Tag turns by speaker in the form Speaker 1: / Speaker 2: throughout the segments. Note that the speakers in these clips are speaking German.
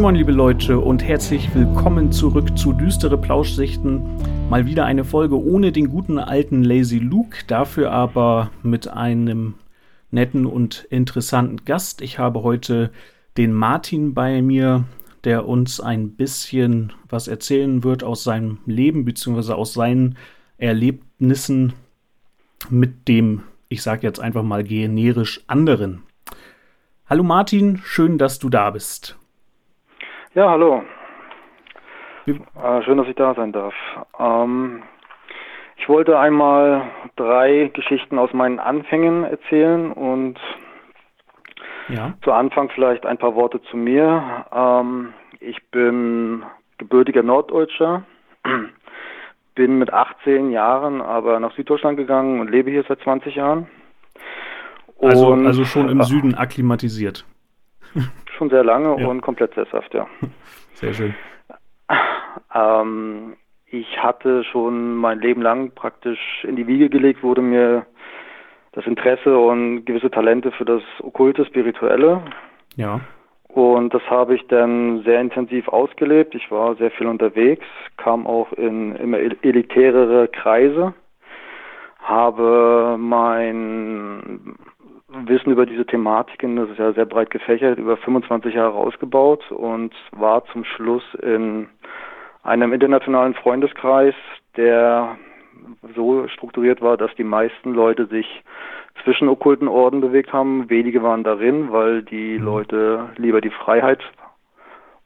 Speaker 1: Moin Moin liebe Leute und herzlich willkommen zurück zu Düstere Plauschsichten. Mal wieder eine Folge ohne den guten alten Lazy Luke, dafür aber mit einem netten und interessanten Gast. Ich habe heute den Martin bei mir, der uns ein bisschen was erzählen wird aus seinem Leben bzw. aus seinen Erlebnissen mit dem, ich sage jetzt einfach mal generisch anderen. Hallo Martin, schön, dass du da bist.
Speaker 2: Ja, hallo. Äh, schön, dass ich da sein darf. Ähm, ich wollte einmal drei Geschichten aus meinen Anfängen erzählen und ja. zu Anfang vielleicht ein paar Worte zu mir. Ähm, ich bin gebürtiger Norddeutscher, bin mit 18 Jahren aber nach Süddeutschland gegangen und lebe hier seit 20 Jahren.
Speaker 1: Also, und, also schon im Süden akklimatisiert.
Speaker 2: Schon sehr lange ja. und komplett sesshaft, ja.
Speaker 1: Sehr schön.
Speaker 2: Ähm, ich hatte schon mein Leben lang praktisch in die Wiege gelegt, wurde mir das Interesse und gewisse Talente für das Okkulte, Spirituelle.
Speaker 1: Ja.
Speaker 2: Und das habe ich dann sehr intensiv ausgelebt. Ich war sehr viel unterwegs, kam auch in immer elitärere Kreise, habe mein Wissen über diese Thematiken, das ist ja sehr breit gefächert, über 25 Jahre ausgebaut und war zum Schluss in einem internationalen Freundeskreis, der so strukturiert war, dass die meisten Leute sich zwischen okkulten Orden bewegt haben. Wenige waren darin, weil die mhm. Leute lieber die Freiheit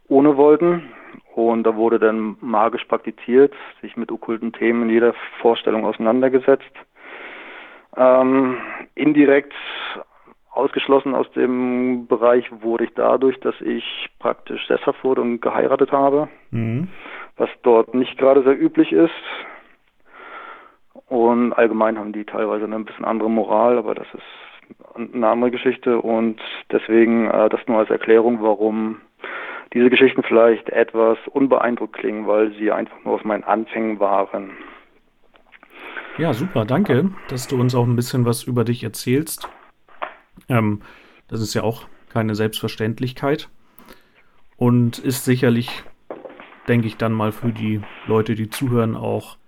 Speaker 2: ohne wollten. Und da wurde dann magisch praktiziert, sich mit okkulten Themen in jeder Vorstellung auseinandergesetzt. Ähm, indirekt ausgeschlossen aus dem Bereich wurde ich dadurch, dass ich praktisch sesshaft wurde und geheiratet habe, mhm. was dort nicht gerade sehr üblich ist. Und allgemein haben die teilweise eine ein bisschen andere Moral, aber das ist eine andere Geschichte und deswegen äh, das nur als Erklärung, warum diese Geschichten vielleicht etwas unbeeindruckt klingen, weil sie einfach nur aus meinen Anfängen waren.
Speaker 1: Ja, super, danke, dass du uns auch ein bisschen was über dich erzählst. Ähm, das ist ja auch keine Selbstverständlichkeit und ist sicherlich, denke ich, dann mal für die Leute, die zuhören, auch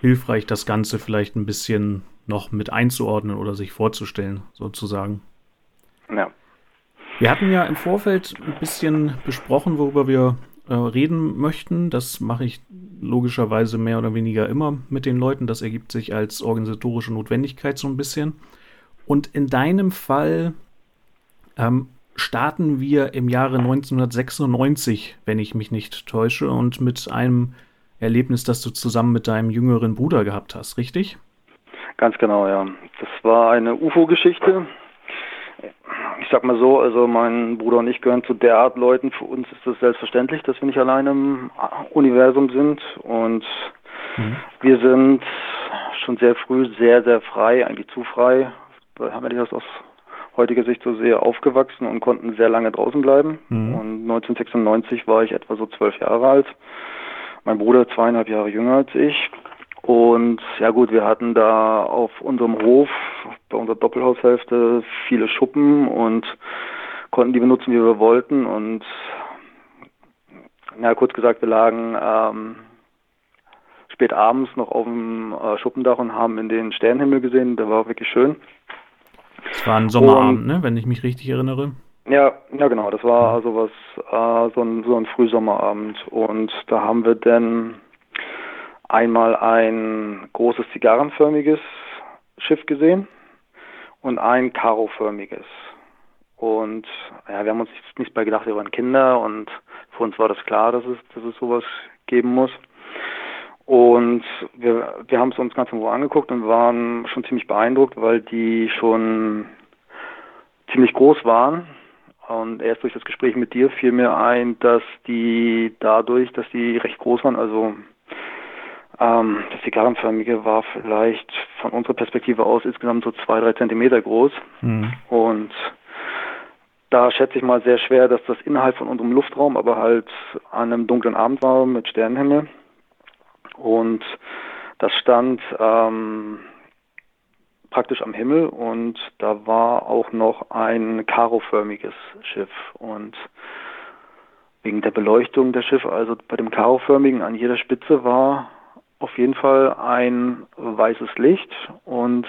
Speaker 1: hilfreich, das Ganze vielleicht ein bisschen noch mit einzuordnen oder sich vorzustellen, sozusagen.
Speaker 2: Ja.
Speaker 1: Wir hatten ja im Vorfeld ein bisschen besprochen, worüber wir äh, reden möchten. Das mache ich logischerweise mehr oder weniger immer mit den Leuten. Das ergibt sich als organisatorische Notwendigkeit so ein bisschen. Und in deinem Fall ähm, starten wir im Jahre 1996, wenn ich mich nicht täusche, und mit einem Erlebnis, das du zusammen mit deinem jüngeren Bruder gehabt hast, richtig?
Speaker 2: Ganz genau, ja. Das war eine UFO-Geschichte. Ich sag mal so, also mein Bruder und ich gehören zu der Art Leuten. Für uns ist es selbstverständlich, dass wir nicht alleine im Universum sind. Und mhm. wir sind schon sehr früh sehr, sehr frei, eigentlich zu frei. Da haben wir das aus heutiger Sicht so sehr aufgewachsen und konnten sehr lange draußen bleiben. Mhm. Und 1996 war ich etwa so zwölf Jahre alt mein Bruder zweieinhalb Jahre jünger als ich. Und ja gut, wir hatten da auf unserem Hof, bei unserer Doppelhaushälfte, viele Schuppen und konnten die benutzen, wie wir wollten. Und ja, kurz gesagt, wir lagen ähm, spät abends noch auf dem äh, Schuppendach und haben in den Sternenhimmel gesehen. Der war wirklich schön.
Speaker 1: Es war ein Sommerabend, und, ne, wenn ich mich richtig erinnere.
Speaker 2: Ja, ja genau, das war also was, äh, so, ein, so ein Frühsommerabend und da haben wir dann einmal ein großes zigarrenförmiges Schiff gesehen und ein karoförmiges. Und ja, wir haben uns nichts bei gedacht, wir waren Kinder und für uns war das klar, dass es, dass es sowas geben muss. Und wir, wir haben es uns ganz Ruhe angeguckt und waren schon ziemlich beeindruckt, weil die schon ziemlich groß waren und erst durch das Gespräch mit dir fiel mir ein, dass die dadurch, dass die recht groß waren, also ähm, das Zigarrenförmige war vielleicht von unserer Perspektive aus insgesamt so zwei, drei Zentimeter groß. Mhm. Und da schätze ich mal sehr schwer, dass das innerhalb von unserem Luftraum, aber halt an einem dunklen Abend war mit Sternenhimmel. Und das stand ähm, praktisch am Himmel und da war auch noch ein karoförmiges Schiff und wegen der Beleuchtung der Schiffe, also bei dem Karo-förmigen an jeder Spitze war auf jeden Fall ein weißes Licht und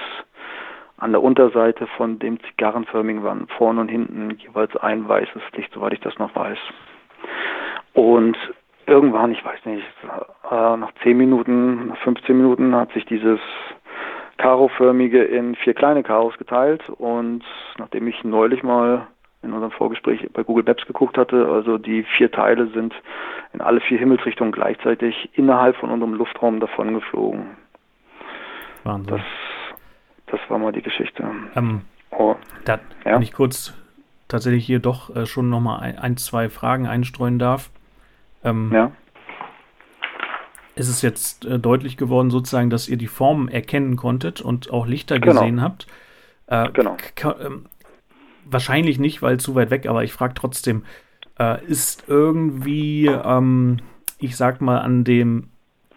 Speaker 2: an der Unterseite von dem zigarrenförmigen waren vorne und hinten jeweils ein weißes Licht, soweit ich das noch weiß. Und irgendwann, ich weiß nicht, äh, nach 10 Minuten, nach 15 Minuten hat sich dieses Karo-förmige in vier kleine Karos geteilt und nachdem ich neulich mal in unserem Vorgespräch bei Google Maps geguckt hatte, also die vier Teile sind in alle vier Himmelsrichtungen gleichzeitig innerhalb von unserem Luftraum davon geflogen.
Speaker 1: Wahnsinn.
Speaker 2: Das, das war mal die Geschichte.
Speaker 1: Ähm, oh, da, ja? Wenn ich kurz tatsächlich hier doch äh, schon nochmal ein, ein, zwei Fragen einstreuen darf. Ähm, ja. Ist es jetzt äh, deutlich geworden, sozusagen, dass ihr die Formen erkennen konntet und auch Lichter genau. gesehen habt? Äh, genau. Ähm, wahrscheinlich nicht, weil zu weit weg, aber ich frage trotzdem, äh, ist irgendwie, ähm, ich sag mal, an dem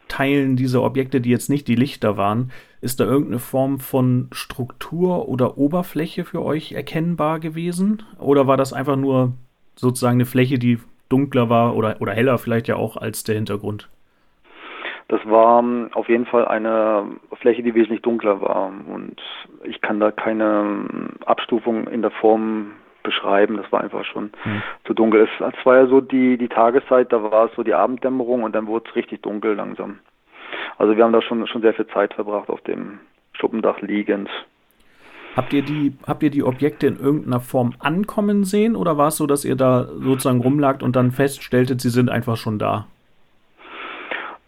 Speaker 1: Teilen dieser Objekte, die jetzt nicht die Lichter waren, ist da irgendeine Form von Struktur oder Oberfläche für euch erkennbar gewesen? Oder war das einfach nur sozusagen eine Fläche, die dunkler war oder, oder heller vielleicht ja auch als der Hintergrund?
Speaker 2: Das war ähm, auf jeden Fall eine Fläche, die wesentlich dunkler war. Und ich kann da keine ähm, Abstufung in der Form beschreiben. Das war einfach schon mhm. zu dunkel. Es war ja so die, die Tageszeit, da war es so die Abenddämmerung und dann wurde es richtig dunkel langsam. Also wir haben da schon, schon sehr viel Zeit verbracht auf dem Schuppendach liegend.
Speaker 1: Habt ihr die, habt ihr die Objekte in irgendeiner Form ankommen sehen oder war es so, dass ihr da sozusagen rumlagt und dann feststelltet, sie sind einfach schon da?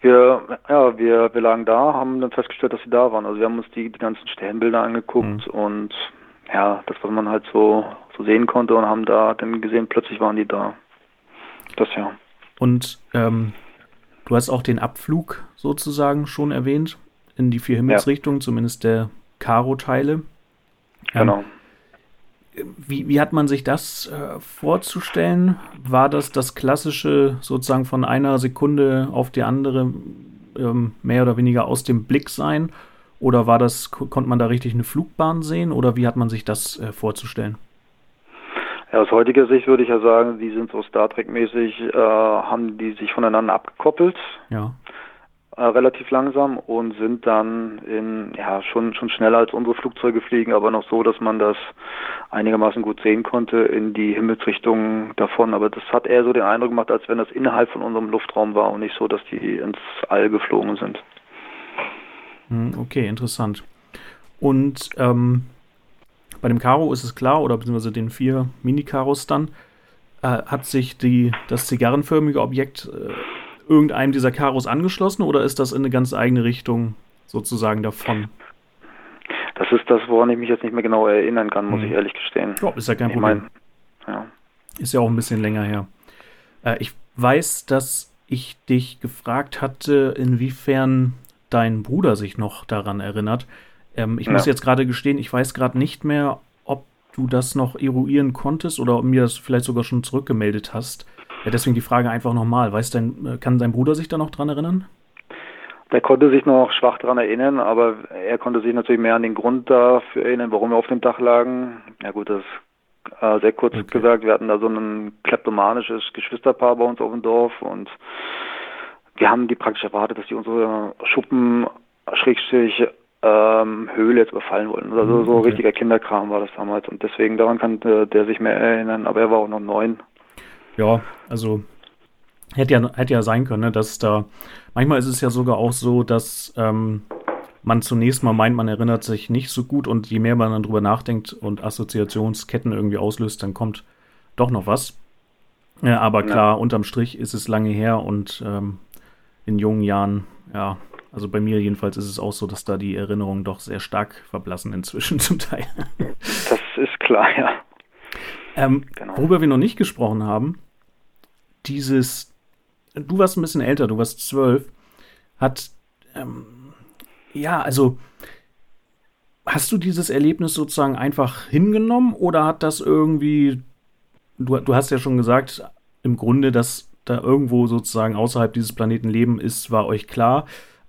Speaker 2: Wir, ja, wir, wir lagen da, haben dann festgestellt, dass sie da waren. Also wir haben uns die, die ganzen Sternbilder angeguckt mhm. und ja, das, was man halt so, so sehen konnte und haben da dann gesehen, plötzlich waren die da. Das ja.
Speaker 1: Und ähm, du hast auch den Abflug sozusagen schon erwähnt in die vier Himmelsrichtungen, ja. zumindest der Karo-Teile. Ähm,
Speaker 2: genau
Speaker 1: wie, wie hat man sich das äh, vorzustellen? War das das klassische sozusagen von einer Sekunde auf die andere ähm, mehr oder weniger aus dem Blick sein? Oder war das, konnte man da richtig eine Flugbahn sehen? Oder wie hat man sich das äh, vorzustellen?
Speaker 2: Ja, aus heutiger Sicht würde ich ja sagen, die sind so Star Trek-mäßig, äh, haben die sich voneinander abgekoppelt.
Speaker 1: Ja
Speaker 2: äh, relativ langsam und sind dann in, ja, schon, schon schneller als unsere Flugzeuge fliegen, aber noch so, dass man das einigermaßen gut sehen konnte in die Himmelsrichtung davon. Aber das hat eher so den Eindruck gemacht, als wenn das innerhalb von unserem Luftraum war und nicht so, dass die ins All geflogen sind.
Speaker 1: Hm, okay, interessant. Und ähm, bei dem Karo ist es klar, oder beziehungsweise den vier Mini-Karos dann, äh, hat sich die, das zigarrenförmige Objekt äh, irgendeinem dieser Karos angeschlossen oder ist das in eine ganz eigene Richtung sozusagen davon?
Speaker 2: Das ist das, woran ich mich jetzt nicht mehr genau erinnern kann, muss mhm. ich ehrlich gestehen.
Speaker 1: Ja, ist ja kein ich Problem. Mein, ja. Ist ja auch ein bisschen länger her. Äh, ich weiß, dass ich dich gefragt hatte, inwiefern dein Bruder sich noch daran erinnert. Ähm, ich ja. muss jetzt gerade gestehen, ich weiß gerade nicht mehr, ob du das noch eruieren konntest oder ob mir das vielleicht sogar schon zurückgemeldet hast. Ja, deswegen die Frage einfach nochmal. Weiß dein, äh, kann dein Bruder sich da noch dran erinnern?
Speaker 2: Der konnte sich noch schwach daran erinnern, aber er konnte sich natürlich mehr an den Grund dafür erinnern, warum wir auf dem Dach lagen. Ja gut, das ist äh, sehr kurz okay. gesagt. Wir hatten da so ein kleptomanisches Geschwisterpaar bei uns auf dem Dorf und wir haben die praktisch erwartet, dass die unsere Schuppen Schrägstrich ähm, Höhle jetzt überfallen wollten. Also so okay. richtiger Kinderkram war das damals und deswegen daran kann der sich mehr erinnern, aber er war auch noch neun.
Speaker 1: Ja, also hätte ja, hätte ja sein können, ne, dass da. Manchmal ist es ja sogar auch so, dass ähm, man zunächst mal meint, man erinnert sich nicht so gut und je mehr man dann drüber nachdenkt und Assoziationsketten irgendwie auslöst, dann kommt doch noch was. Ja, aber klar, ja. unterm Strich ist es lange her und ähm, in jungen Jahren, ja, also bei mir jedenfalls ist es auch so, dass da die Erinnerungen doch sehr stark verblassen inzwischen zum Teil.
Speaker 2: Das ist klar, ja.
Speaker 1: Ähm, genau. Worüber wir noch nicht gesprochen haben, dieses, du warst ein bisschen älter, du warst zwölf, hat, ähm, ja, also, hast du dieses Erlebnis sozusagen einfach hingenommen oder hat das irgendwie, du, du hast ja schon gesagt, im Grunde, dass da irgendwo sozusagen außerhalb dieses Planeten Leben ist, war euch klar.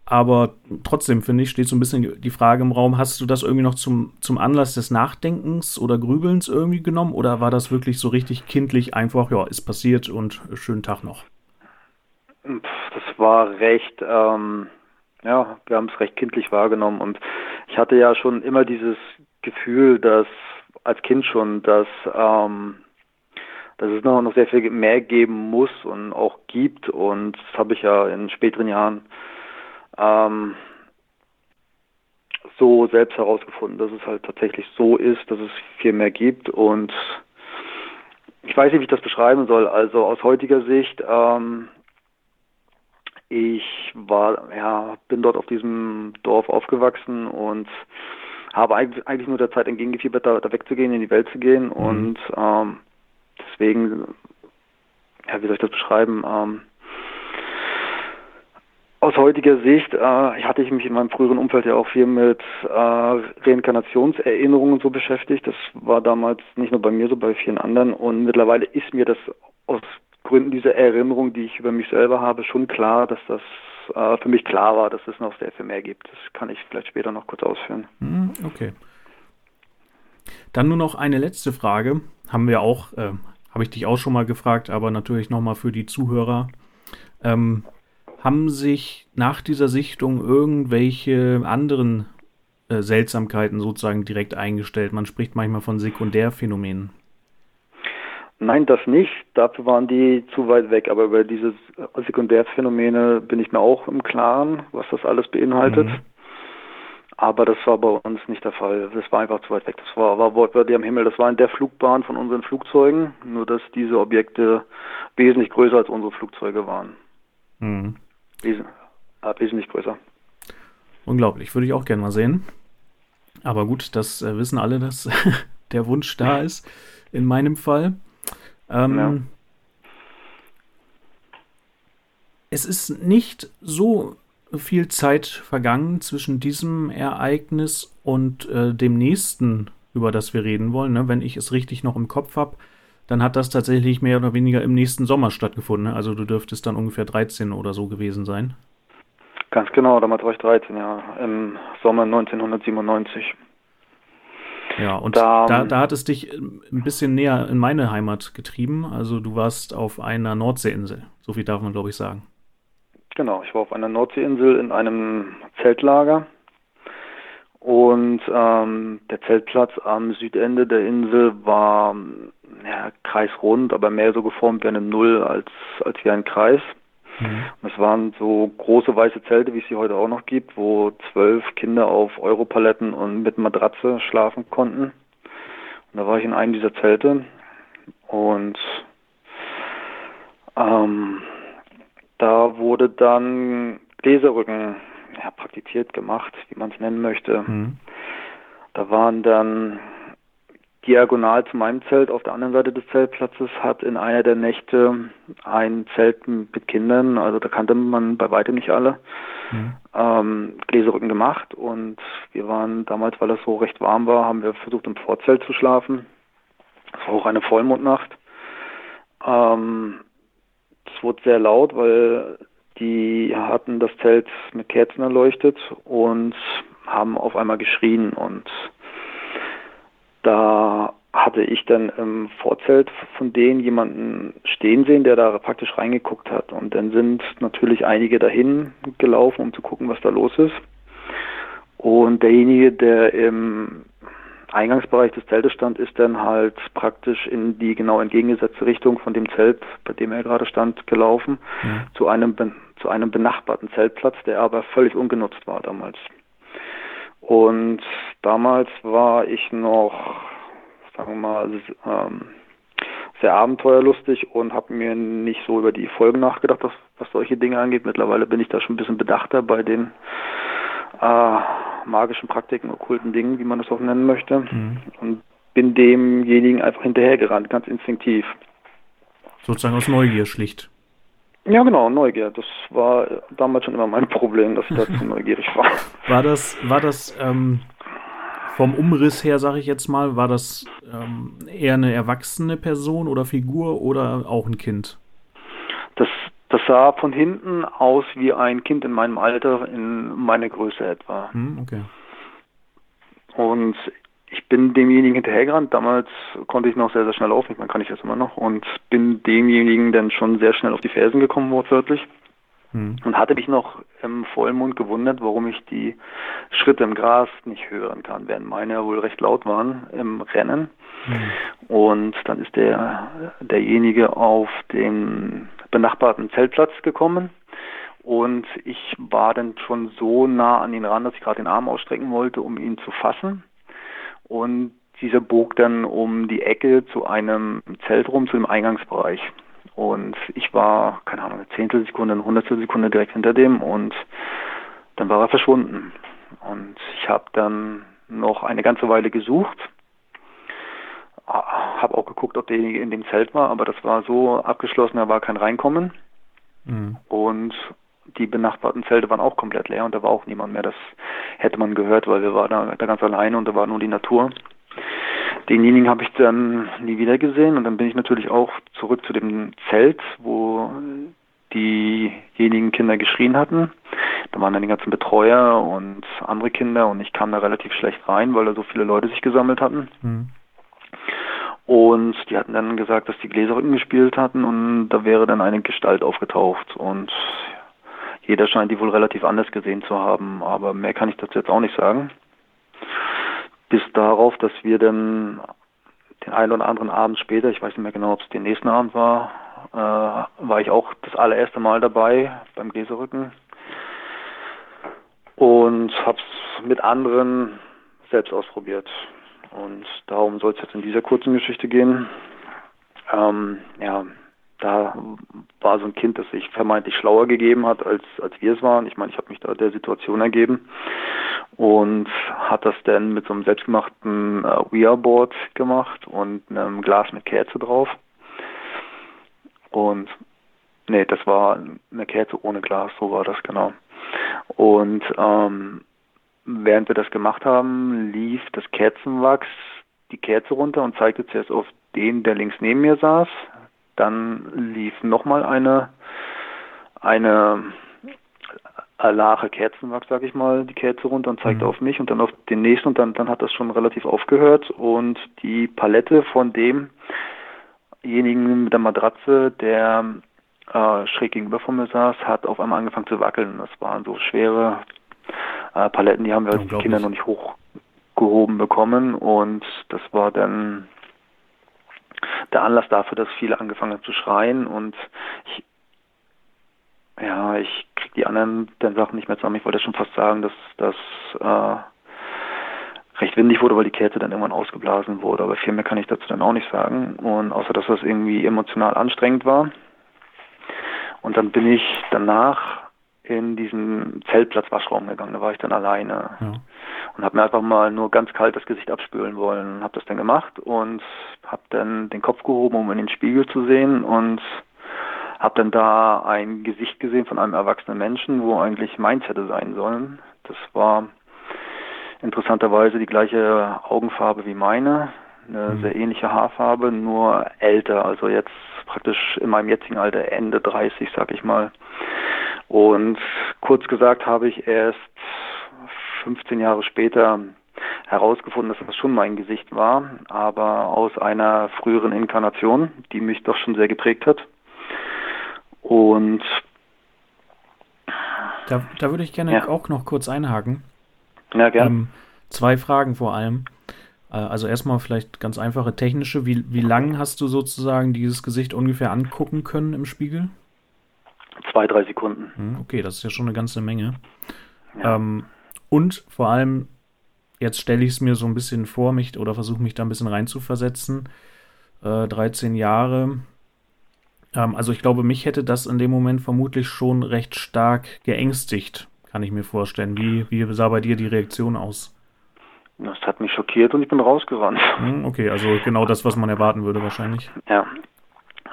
Speaker 1: Aber trotzdem, finde ich, steht so ein bisschen die Frage im Raum, hast du das irgendwie noch zum, zum Anlass des Nachdenkens oder Grübelns irgendwie genommen? Oder war das wirklich so richtig kindlich einfach, ja, ist passiert und schönen Tag noch?
Speaker 2: Das war recht, ähm, ja, wir haben es recht kindlich wahrgenommen. Und ich hatte ja schon immer dieses Gefühl, dass als Kind schon, dass, ähm, dass es noch, noch sehr viel mehr geben muss und auch gibt. Und das habe ich ja in späteren Jahren ähm, so selbst herausgefunden, dass es halt tatsächlich so ist, dass es viel mehr gibt und ich weiß nicht, wie ich das beschreiben soll. Also aus heutiger Sicht, ähm, ich war, ja, bin dort auf diesem Dorf aufgewachsen und habe eigentlich nur der Zeit entgegengefiebert, da, da wegzugehen, in die Welt zu gehen mhm. und ähm, deswegen, ja, wie soll ich das beschreiben? Ähm, aus heutiger Sicht äh, hatte ich mich in meinem früheren Umfeld ja auch viel mit äh, Reinkarnationserinnerungen so beschäftigt. Das war damals nicht nur bei mir so, bei vielen anderen. Und mittlerweile ist mir das aus Gründen dieser Erinnerung, die ich über mich selber habe, schon klar, dass das äh, für mich klar war, dass es noch sehr viel mehr gibt. Das kann ich vielleicht später noch kurz ausführen.
Speaker 1: Hm, okay. Dann nur noch eine letzte Frage. Haben wir auch, äh, habe ich dich auch schon mal gefragt, aber natürlich nochmal für die Zuhörer. Ähm, haben sich nach dieser Sichtung irgendwelche anderen äh, Seltsamkeiten sozusagen direkt eingestellt? Man spricht manchmal von Sekundärphänomenen.
Speaker 2: Nein, das nicht. Dafür waren die zu weit weg. Aber über diese Sekundärphänomene bin ich mir auch im Klaren, was das alles beinhaltet. Mhm. Aber das war bei uns nicht der Fall. Das war einfach zu weit weg. Das war, war wortwörtlich am Himmel. Das war in der Flugbahn von unseren Flugzeugen, nur dass diese Objekte wesentlich größer als unsere Flugzeuge waren. Mhm. Äh, wesentlich größer.
Speaker 1: Unglaublich, würde ich auch gerne mal sehen. Aber gut, das äh, wissen alle, dass der Wunsch da ist, in meinem Fall. Ähm, ja. Es ist nicht so viel Zeit vergangen zwischen diesem Ereignis und äh, dem nächsten, über das wir reden wollen. Ne? Wenn ich es richtig noch im Kopf habe, dann hat das tatsächlich mehr oder weniger im nächsten Sommer stattgefunden. Ne? Also du dürftest dann ungefähr 13 oder so gewesen sein.
Speaker 2: Ganz genau, damals war ich 13, ja, im Sommer 1997.
Speaker 1: Ja, und da, da, da, hat es dich ein bisschen näher in meine Heimat getrieben. Also du warst auf einer Nordseeinsel. So viel darf man, glaube ich, sagen.
Speaker 2: Genau, ich war auf einer Nordseeinsel in einem Zeltlager. Und ähm, der Zeltplatz am Südende der Insel war ja, kreisrund, aber mehr so geformt wie eine Null als, als wie ein Kreis. Mhm. Es waren so große weiße Zelte, wie es sie heute auch noch gibt, wo zwölf Kinder auf Europaletten und mit Matratze schlafen konnten. Und da war ich in einem dieser Zelte und ähm, da wurde dann Gläserrücken ja, praktiziert, gemacht, wie man es nennen möchte. Mhm. Da waren dann diagonal zu meinem Zelt auf der anderen Seite des Zeltplatzes hat in einer der Nächte ein Zelt mit Kindern, also da kannte man bei weitem nicht alle, mhm. ähm, Gläserrücken gemacht und wir waren damals, weil es so recht warm war, haben wir versucht im Vorzelt zu schlafen. Es war auch eine Vollmondnacht. Ähm, es wurde sehr laut, weil die hatten das Zelt mit Kerzen erleuchtet und haben auf einmal geschrien und da hatte ich dann im Vorzelt von denen jemanden stehen sehen, der da praktisch reingeguckt hat. Und dann sind natürlich einige dahin gelaufen, um zu gucken, was da los ist. Und derjenige, der im Eingangsbereich des Zeltes stand, ist dann halt praktisch in die genau entgegengesetzte Richtung von dem Zelt, bei dem er gerade stand, gelaufen, ja. zu einem zu einem benachbarten Zeltplatz, der aber völlig ungenutzt war damals. Und damals war ich noch, sagen wir mal, ähm, sehr abenteuerlustig und habe mir nicht so über die Folgen nachgedacht, was, was solche Dinge angeht. Mittlerweile bin ich da schon ein bisschen bedachter bei den äh, magischen Praktiken, okkulten Dingen, wie man das auch nennen möchte. Mhm. Und bin demjenigen einfach hinterhergerannt, ganz instinktiv.
Speaker 1: Sozusagen aus Neugier schlicht.
Speaker 2: Ja, genau, Neugier. Das war damals schon immer mein Problem, dass ich da zu neugierig war.
Speaker 1: War das, war das ähm, vom Umriss her, sage ich jetzt mal, war das ähm, eher eine erwachsene Person oder Figur oder auch ein Kind?
Speaker 2: Das, Das sah von hinten aus wie ein Kind in meinem Alter, in meiner Größe etwa.
Speaker 1: Hm, okay.
Speaker 2: Und ich bin demjenigen hinterhergerannt. Damals konnte ich noch sehr, sehr schnell laufen. Ich meine, kann ich das immer noch. Und bin demjenigen dann schon sehr schnell auf die Fersen gekommen, wortwörtlich. Hm. Und hatte mich noch im Vollmond gewundert, warum ich die Schritte im Gras nicht hören kann, während meine ja wohl recht laut waren im Rennen. Hm. Und dann ist der, derjenige auf den benachbarten Zeltplatz gekommen. Und ich war dann schon so nah an ihn ran, dass ich gerade den Arm ausstrecken wollte, um ihn zu fassen. Und dieser bog dann um die Ecke zu einem Zelt rum, zu dem Eingangsbereich. Und ich war, keine Ahnung, eine Zehntelsekunde, eine Hundertstelsekunde direkt hinter dem und dann war er verschwunden. Und ich habe dann noch eine ganze Weile gesucht, habe auch geguckt, ob derjenige in dem Zelt war, aber das war so abgeschlossen, da war kein Reinkommen. Mhm. Und die benachbarten Zelte waren auch komplett leer und da war auch niemand mehr. Das hätte man gehört, weil wir waren da, da ganz alleine und da war nur die Natur. Denjenigen habe ich dann nie wieder gesehen und dann bin ich natürlich auch zurück zu dem Zelt, wo diejenigen Kinder geschrien hatten. Da waren dann die ganzen Betreuer und andere Kinder und ich kam da relativ schlecht rein, weil da so viele Leute sich gesammelt hatten. Mhm. Und die hatten dann gesagt, dass die Gläserrücken gespielt hatten und da wäre dann eine Gestalt aufgetaucht. Und jeder scheint die wohl relativ anders gesehen zu haben, aber mehr kann ich dazu jetzt auch nicht sagen bis darauf, dass wir dann den einen oder anderen Abend später, ich weiß nicht mehr genau, ob es den nächsten Abend war, äh, war ich auch das allererste Mal dabei beim Gläserrücken und habe es mit anderen selbst ausprobiert. Und darum soll es jetzt in dieser kurzen Geschichte gehen. Ähm, ja, da war so ein Kind, das sich vermeintlich schlauer gegeben hat, als, als wir es waren. Ich meine, ich habe mich da der Situation ergeben und hat das dann mit so einem selbstgemachten äh, Wearboard gemacht und einem Glas mit Kerze drauf. Und nee, das war eine Kerze ohne Glas, so war das genau. Und ähm, während wir das gemacht haben, lief das Kerzenwachs die Kerze runter und zeigte zuerst auf den, der links neben mir saß. Dann lief nochmal eine eine Lache Kerzenwachs, sag ich mal, die Kerze runter und zeigte mhm. auf mich und dann auf den nächsten und dann, dann hat das schon relativ aufgehört und die Palette von demjenigen mit der Matratze, der äh, schräg gegenüber von mir saß, hat auf einmal angefangen zu wackeln. Das waren so schwere äh, Paletten, die haben wir als Kinder noch nicht hochgehoben bekommen und das war dann der Anlass dafür, dass viele angefangen haben zu schreien und ich ja, ich krieg die anderen dann Sachen nicht mehr zusammen. Ich wollte schon fast sagen, dass das äh, recht windig wurde, weil die Kerze dann irgendwann ausgeblasen wurde. Aber viel mehr kann ich dazu dann auch nicht sagen. Und außer dass das irgendwie emotional anstrengend war. Und dann bin ich danach in diesen Zeltplatz-Waschraum gegangen. Da war ich dann alleine ja. und habe mir einfach mal nur ganz kalt das Gesicht abspülen wollen. Habe das dann gemacht und habe dann den Kopf gehoben, um in den Spiegel zu sehen und habe dann da ein Gesicht gesehen von einem erwachsenen Menschen, wo eigentlich meins hätte sein sollen. Das war interessanterweise die gleiche Augenfarbe wie meine, eine mhm. sehr ähnliche Haarfarbe, nur älter, also jetzt praktisch in meinem jetzigen Alter Ende 30, sag ich mal. Und kurz gesagt habe ich erst 15 Jahre später herausgefunden, dass das schon mein Gesicht war, aber aus einer früheren Inkarnation, die mich doch schon sehr geprägt hat. Und
Speaker 1: da, da würde ich gerne ja. auch noch kurz einhaken.
Speaker 2: Ja, gerne. Ähm,
Speaker 1: zwei Fragen vor allem. Äh, also erstmal vielleicht ganz einfache technische. Wie, wie lang hast du sozusagen dieses Gesicht ungefähr angucken können im Spiegel?
Speaker 2: Zwei, drei Sekunden.
Speaker 1: Hm, okay, das ist ja schon eine ganze Menge. Ja. Ähm, und vor allem, jetzt stelle ich es mir so ein bisschen vor, mich oder versuche mich da ein bisschen reinzuversetzen. Äh, 13 Jahre, ähm, also ich glaube, mich hätte das in dem Moment vermutlich schon recht stark geängstigt, kann ich mir vorstellen. Wie, wie sah bei dir die Reaktion aus?
Speaker 2: Das hat mich schockiert und ich bin rausgerannt.
Speaker 1: Hm, okay, also genau das, was man erwarten würde wahrscheinlich.
Speaker 2: Ja.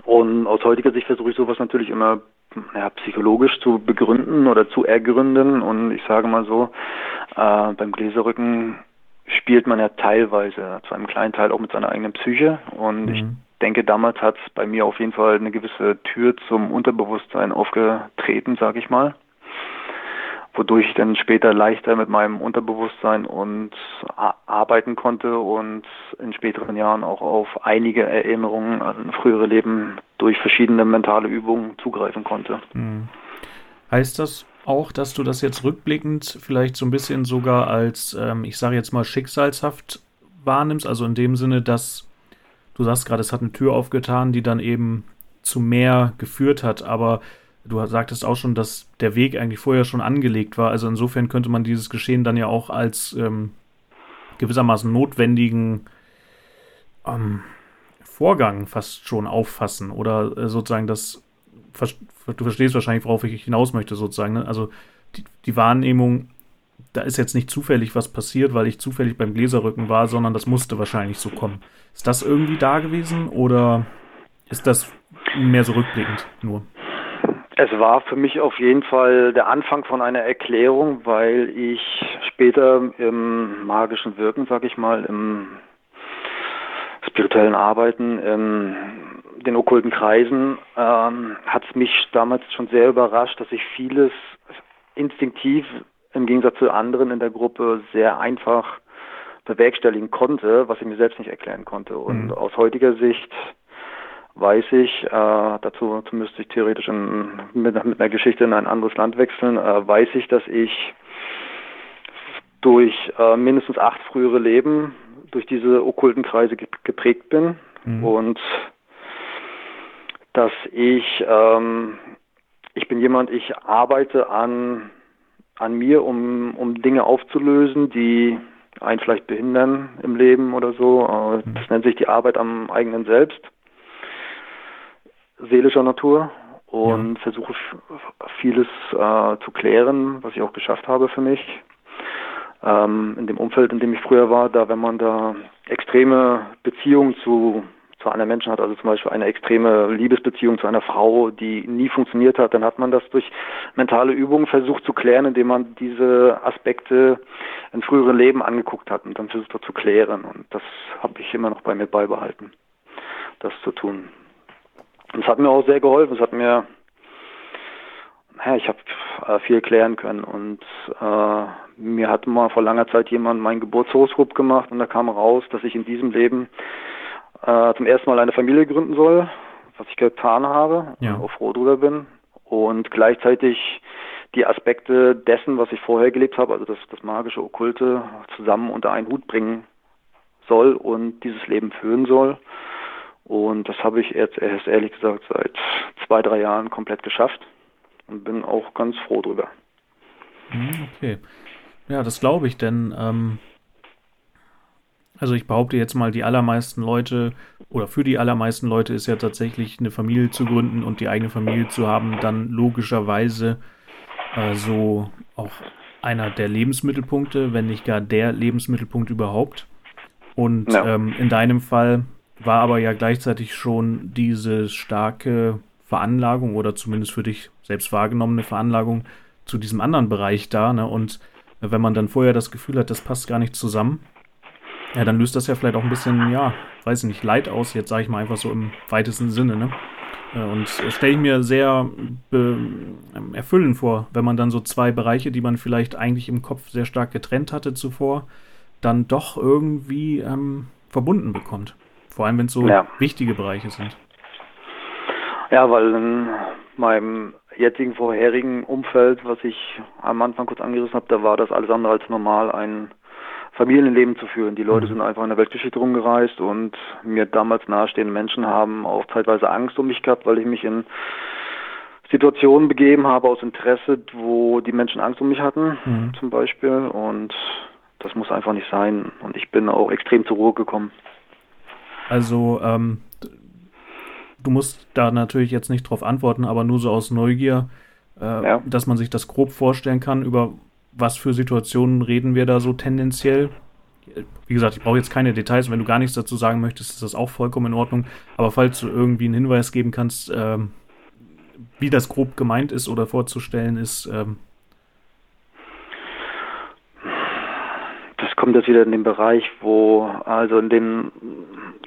Speaker 2: Und aus heutiger Sicht versuche ich sowas natürlich immer ja, psychologisch zu begründen oder zu ergründen. Und ich sage mal so, äh, beim Gläserrücken spielt man ja teilweise, zu einem kleinen Teil auch mit seiner eigenen Psyche. Und mhm. ich denke, damals hat es bei mir auf jeden Fall eine gewisse Tür zum Unterbewusstsein aufgetreten, sage ich mal wodurch ich dann später leichter mit meinem Unterbewusstsein und arbeiten konnte und in späteren Jahren auch auf einige Erinnerungen an frühere Leben durch verschiedene mentale Übungen zugreifen konnte. Hm.
Speaker 1: Heißt das auch, dass du das jetzt rückblickend vielleicht so ein bisschen sogar als, ähm, ich sage jetzt mal, schicksalshaft wahrnimmst? Also in dem Sinne, dass du sagst gerade, es hat eine Tür aufgetan, die dann eben zu mehr geführt hat, aber Du sagtest auch schon, dass der Weg eigentlich vorher schon angelegt war. Also insofern könnte man dieses Geschehen dann ja auch als ähm, gewissermaßen notwendigen ähm, Vorgang fast schon auffassen. Oder äh, sozusagen das, du verstehst wahrscheinlich, worauf ich hinaus möchte, sozusagen. Ne? Also die, die Wahrnehmung, da ist jetzt nicht zufällig was passiert, weil ich zufällig beim Gläserrücken war, sondern das musste wahrscheinlich so kommen. Ist das irgendwie da gewesen oder ist das mehr so rückblickend nur?
Speaker 2: Es war für mich auf jeden Fall der Anfang von einer Erklärung, weil ich später im magischen Wirken, sag ich mal, im spirituellen Arbeiten, in den okkulten Kreisen, ähm, hat es mich damals schon sehr überrascht, dass ich vieles instinktiv im Gegensatz zu anderen in der Gruppe sehr einfach bewerkstelligen konnte, was ich mir selbst nicht erklären konnte. Und mhm. aus heutiger Sicht weiß ich, äh, dazu, dazu müsste ich theoretisch in, mit, mit einer Geschichte in ein anderes Land wechseln, äh, weiß ich, dass ich durch äh, mindestens acht frühere Leben durch diese okkulten Kreise geprägt bin mhm. und dass ich ähm, ich bin jemand, ich arbeite an an mir, um um Dinge aufzulösen, die einen vielleicht behindern im Leben oder so. Äh, das nennt sich die Arbeit am eigenen Selbst seelischer Natur und ja. versuche vieles äh, zu klären, was ich auch geschafft habe für mich. Ähm, in dem Umfeld, in dem ich früher war, da wenn man da extreme Beziehungen zu zu anderen Menschen hat, also zum Beispiel eine extreme Liebesbeziehung zu einer Frau, die nie funktioniert hat, dann hat man das durch mentale Übungen versucht zu klären, indem man diese Aspekte in früheren Leben angeguckt hat und dann versucht zu klären. Und das habe ich immer noch bei mir beibehalten, das zu tun. Das hat mir auch sehr geholfen. Es hat mir, ja, ich habe äh, viel klären können und äh, mir hat mal vor langer Zeit jemand mein Geburtshoroskop gemacht und da kam raus, dass ich in diesem Leben äh, zum ersten Mal eine Familie gründen soll, was ich getan habe ja. und auch froh drüber bin und gleichzeitig die Aspekte dessen, was ich vorher gelebt habe, also das, das magische, okkulte, zusammen unter einen Hut bringen soll und dieses Leben führen soll. Und das habe ich jetzt erst ehrlich gesagt seit zwei, drei Jahren komplett geschafft und bin auch ganz froh drüber.
Speaker 1: Hm, okay. Ja, das glaube ich, denn ähm, also ich behaupte jetzt mal, die allermeisten Leute oder für die allermeisten Leute ist ja tatsächlich eine Familie zu gründen und die eigene Familie zu haben, dann logischerweise äh, so auch einer der Lebensmittelpunkte, wenn nicht gar der Lebensmittelpunkt überhaupt. Und ja. ähm, in deinem Fall war aber ja gleichzeitig schon diese starke Veranlagung oder zumindest für dich selbst wahrgenommene Veranlagung zu diesem anderen Bereich da. Ne? Und wenn man dann vorher das Gefühl hat, das passt gar nicht zusammen, ja, dann löst das ja vielleicht auch ein bisschen, ja, weiß ich nicht, Leid aus, jetzt sage ich mal einfach so im weitesten Sinne. Ne? Äh, und stelle ich mir sehr ähm, erfüllend vor, wenn man dann so zwei Bereiche, die man vielleicht eigentlich im Kopf sehr stark getrennt hatte zuvor, dann doch irgendwie ähm, verbunden bekommt. Vor allem, wenn es so ja. wichtige Bereiche sind.
Speaker 2: Ja, weil in meinem jetzigen vorherigen Umfeld, was ich am Anfang kurz angerissen habe, da war das alles andere als normal, ein Familienleben zu führen. Die Leute mhm. sind einfach in der Weltgeschichte rumgereist und mir damals nahestehende Menschen haben auch zeitweise Angst um mich gehabt, weil ich mich in Situationen begeben habe aus Interesse, wo die Menschen Angst um mich hatten, mhm. zum Beispiel. Und das muss einfach nicht sein. Und ich bin auch extrem zur Ruhe gekommen.
Speaker 1: Also, ähm, du musst da natürlich jetzt nicht drauf antworten, aber nur so aus Neugier, äh, ja. dass man sich das grob vorstellen kann, über was für Situationen reden wir da so tendenziell. Wie gesagt, ich brauche jetzt keine Details. Wenn du gar nichts dazu sagen möchtest, ist das auch vollkommen in Ordnung. Aber falls du irgendwie einen Hinweis geben kannst, ähm, wie das grob gemeint ist oder vorzustellen ist. Ähm
Speaker 2: das kommt jetzt wieder in den Bereich, wo, also in den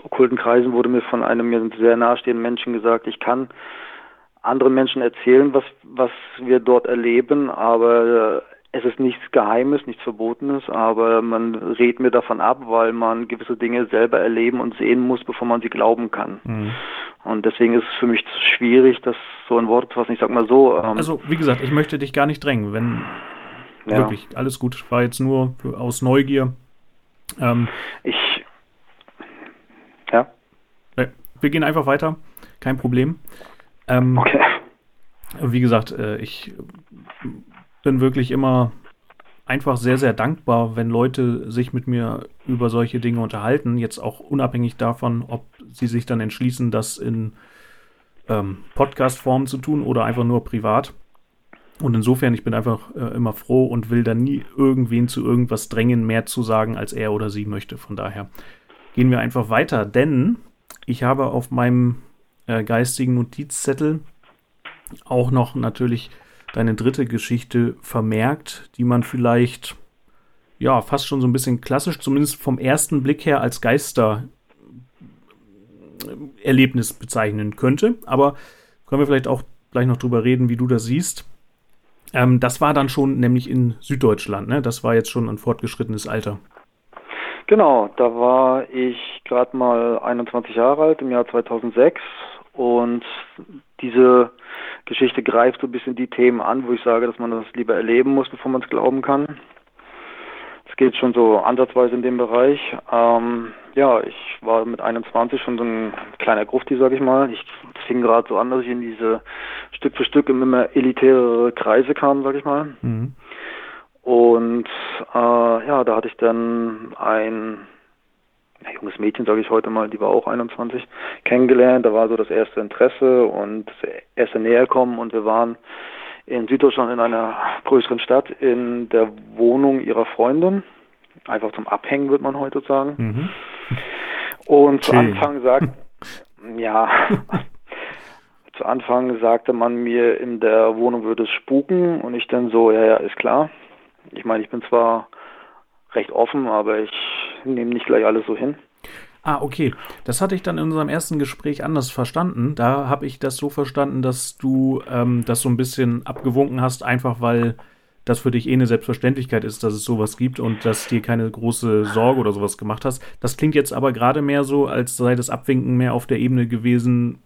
Speaker 2: okkulten Kreisen wurde mir von einem mir sehr nahestehenden Menschen gesagt, ich kann anderen Menschen erzählen, was, was wir dort erleben, aber es ist nichts Geheimes, nichts Verbotenes, aber man redet mir davon ab, weil man gewisse Dinge selber erleben und sehen muss, bevor man sie glauben kann. Mhm. Und deswegen ist es für mich schwierig, das so ein Wort zu fassen. Ich sag mal so.
Speaker 1: Ähm, also, wie gesagt, ich möchte dich gar nicht drängen, wenn ja. wirklich alles gut. War jetzt nur aus Neugier.
Speaker 2: Ähm, ich. Ja.
Speaker 1: Wir gehen einfach weiter. Kein Problem. Ähm, okay. Wie gesagt, äh, ich bin wirklich immer einfach sehr, sehr dankbar, wenn Leute sich mit mir über solche Dinge unterhalten. Jetzt auch unabhängig davon, ob sie sich dann entschließen, das in ähm, Podcast-Form zu tun oder einfach nur privat. Und insofern, ich bin einfach äh, immer froh und will dann nie irgendwen zu irgendwas drängen, mehr zu sagen, als er oder sie möchte. Von daher gehen wir einfach weiter, denn ich habe auf meinem äh, geistigen Notizzettel auch noch natürlich deine dritte Geschichte vermerkt, die man vielleicht ja fast schon so ein bisschen klassisch, zumindest vom ersten Blick her als Geistererlebnis bezeichnen könnte. Aber können wir vielleicht auch gleich noch drüber reden, wie du das siehst. Ähm, das war dann schon nämlich in Süddeutschland, ne? Das war jetzt schon ein fortgeschrittenes Alter.
Speaker 2: Genau, da war ich gerade mal 21 Jahre alt im Jahr 2006 und diese Geschichte greift so ein bisschen die Themen an, wo ich sage, dass man das lieber erleben muss, bevor man es glauben kann. Es geht schon so ansatzweise in dem Bereich. Ähm, ja, ich war mit 21 schon so ein kleiner Grufti, sag ich mal. Ich fing gerade so an, dass ich in diese Stück für Stück immer elitäre Kreise kam, sag ich mal. Mhm. Und äh, ja, da hatte ich dann ein ein junges Mädchen, sage ich heute mal, die war auch 21, kennengelernt. Da war so das erste Interesse und das erste Näherkommen und wir waren in Süddeutschland in einer größeren Stadt in der Wohnung ihrer Freundin. Einfach zum Abhängen, würde man heute sagen. Mhm. Und zu Anfang sagt, ja, zu Anfang sagte man mir, in der Wohnung würde es spuken und ich dann so, ja, ja, ist klar. Ich meine, ich bin zwar recht offen, aber ich nehme nicht gleich alles so hin.
Speaker 1: Ah, okay. Das hatte ich dann in unserem ersten Gespräch anders verstanden. Da habe ich das so verstanden, dass du ähm, das so ein bisschen abgewunken hast, einfach weil das für dich eh eine Selbstverständlichkeit ist, dass es sowas gibt und dass dir keine große Sorge oder sowas gemacht hast. Das klingt jetzt aber gerade mehr so, als sei das Abwinken mehr auf der Ebene gewesen,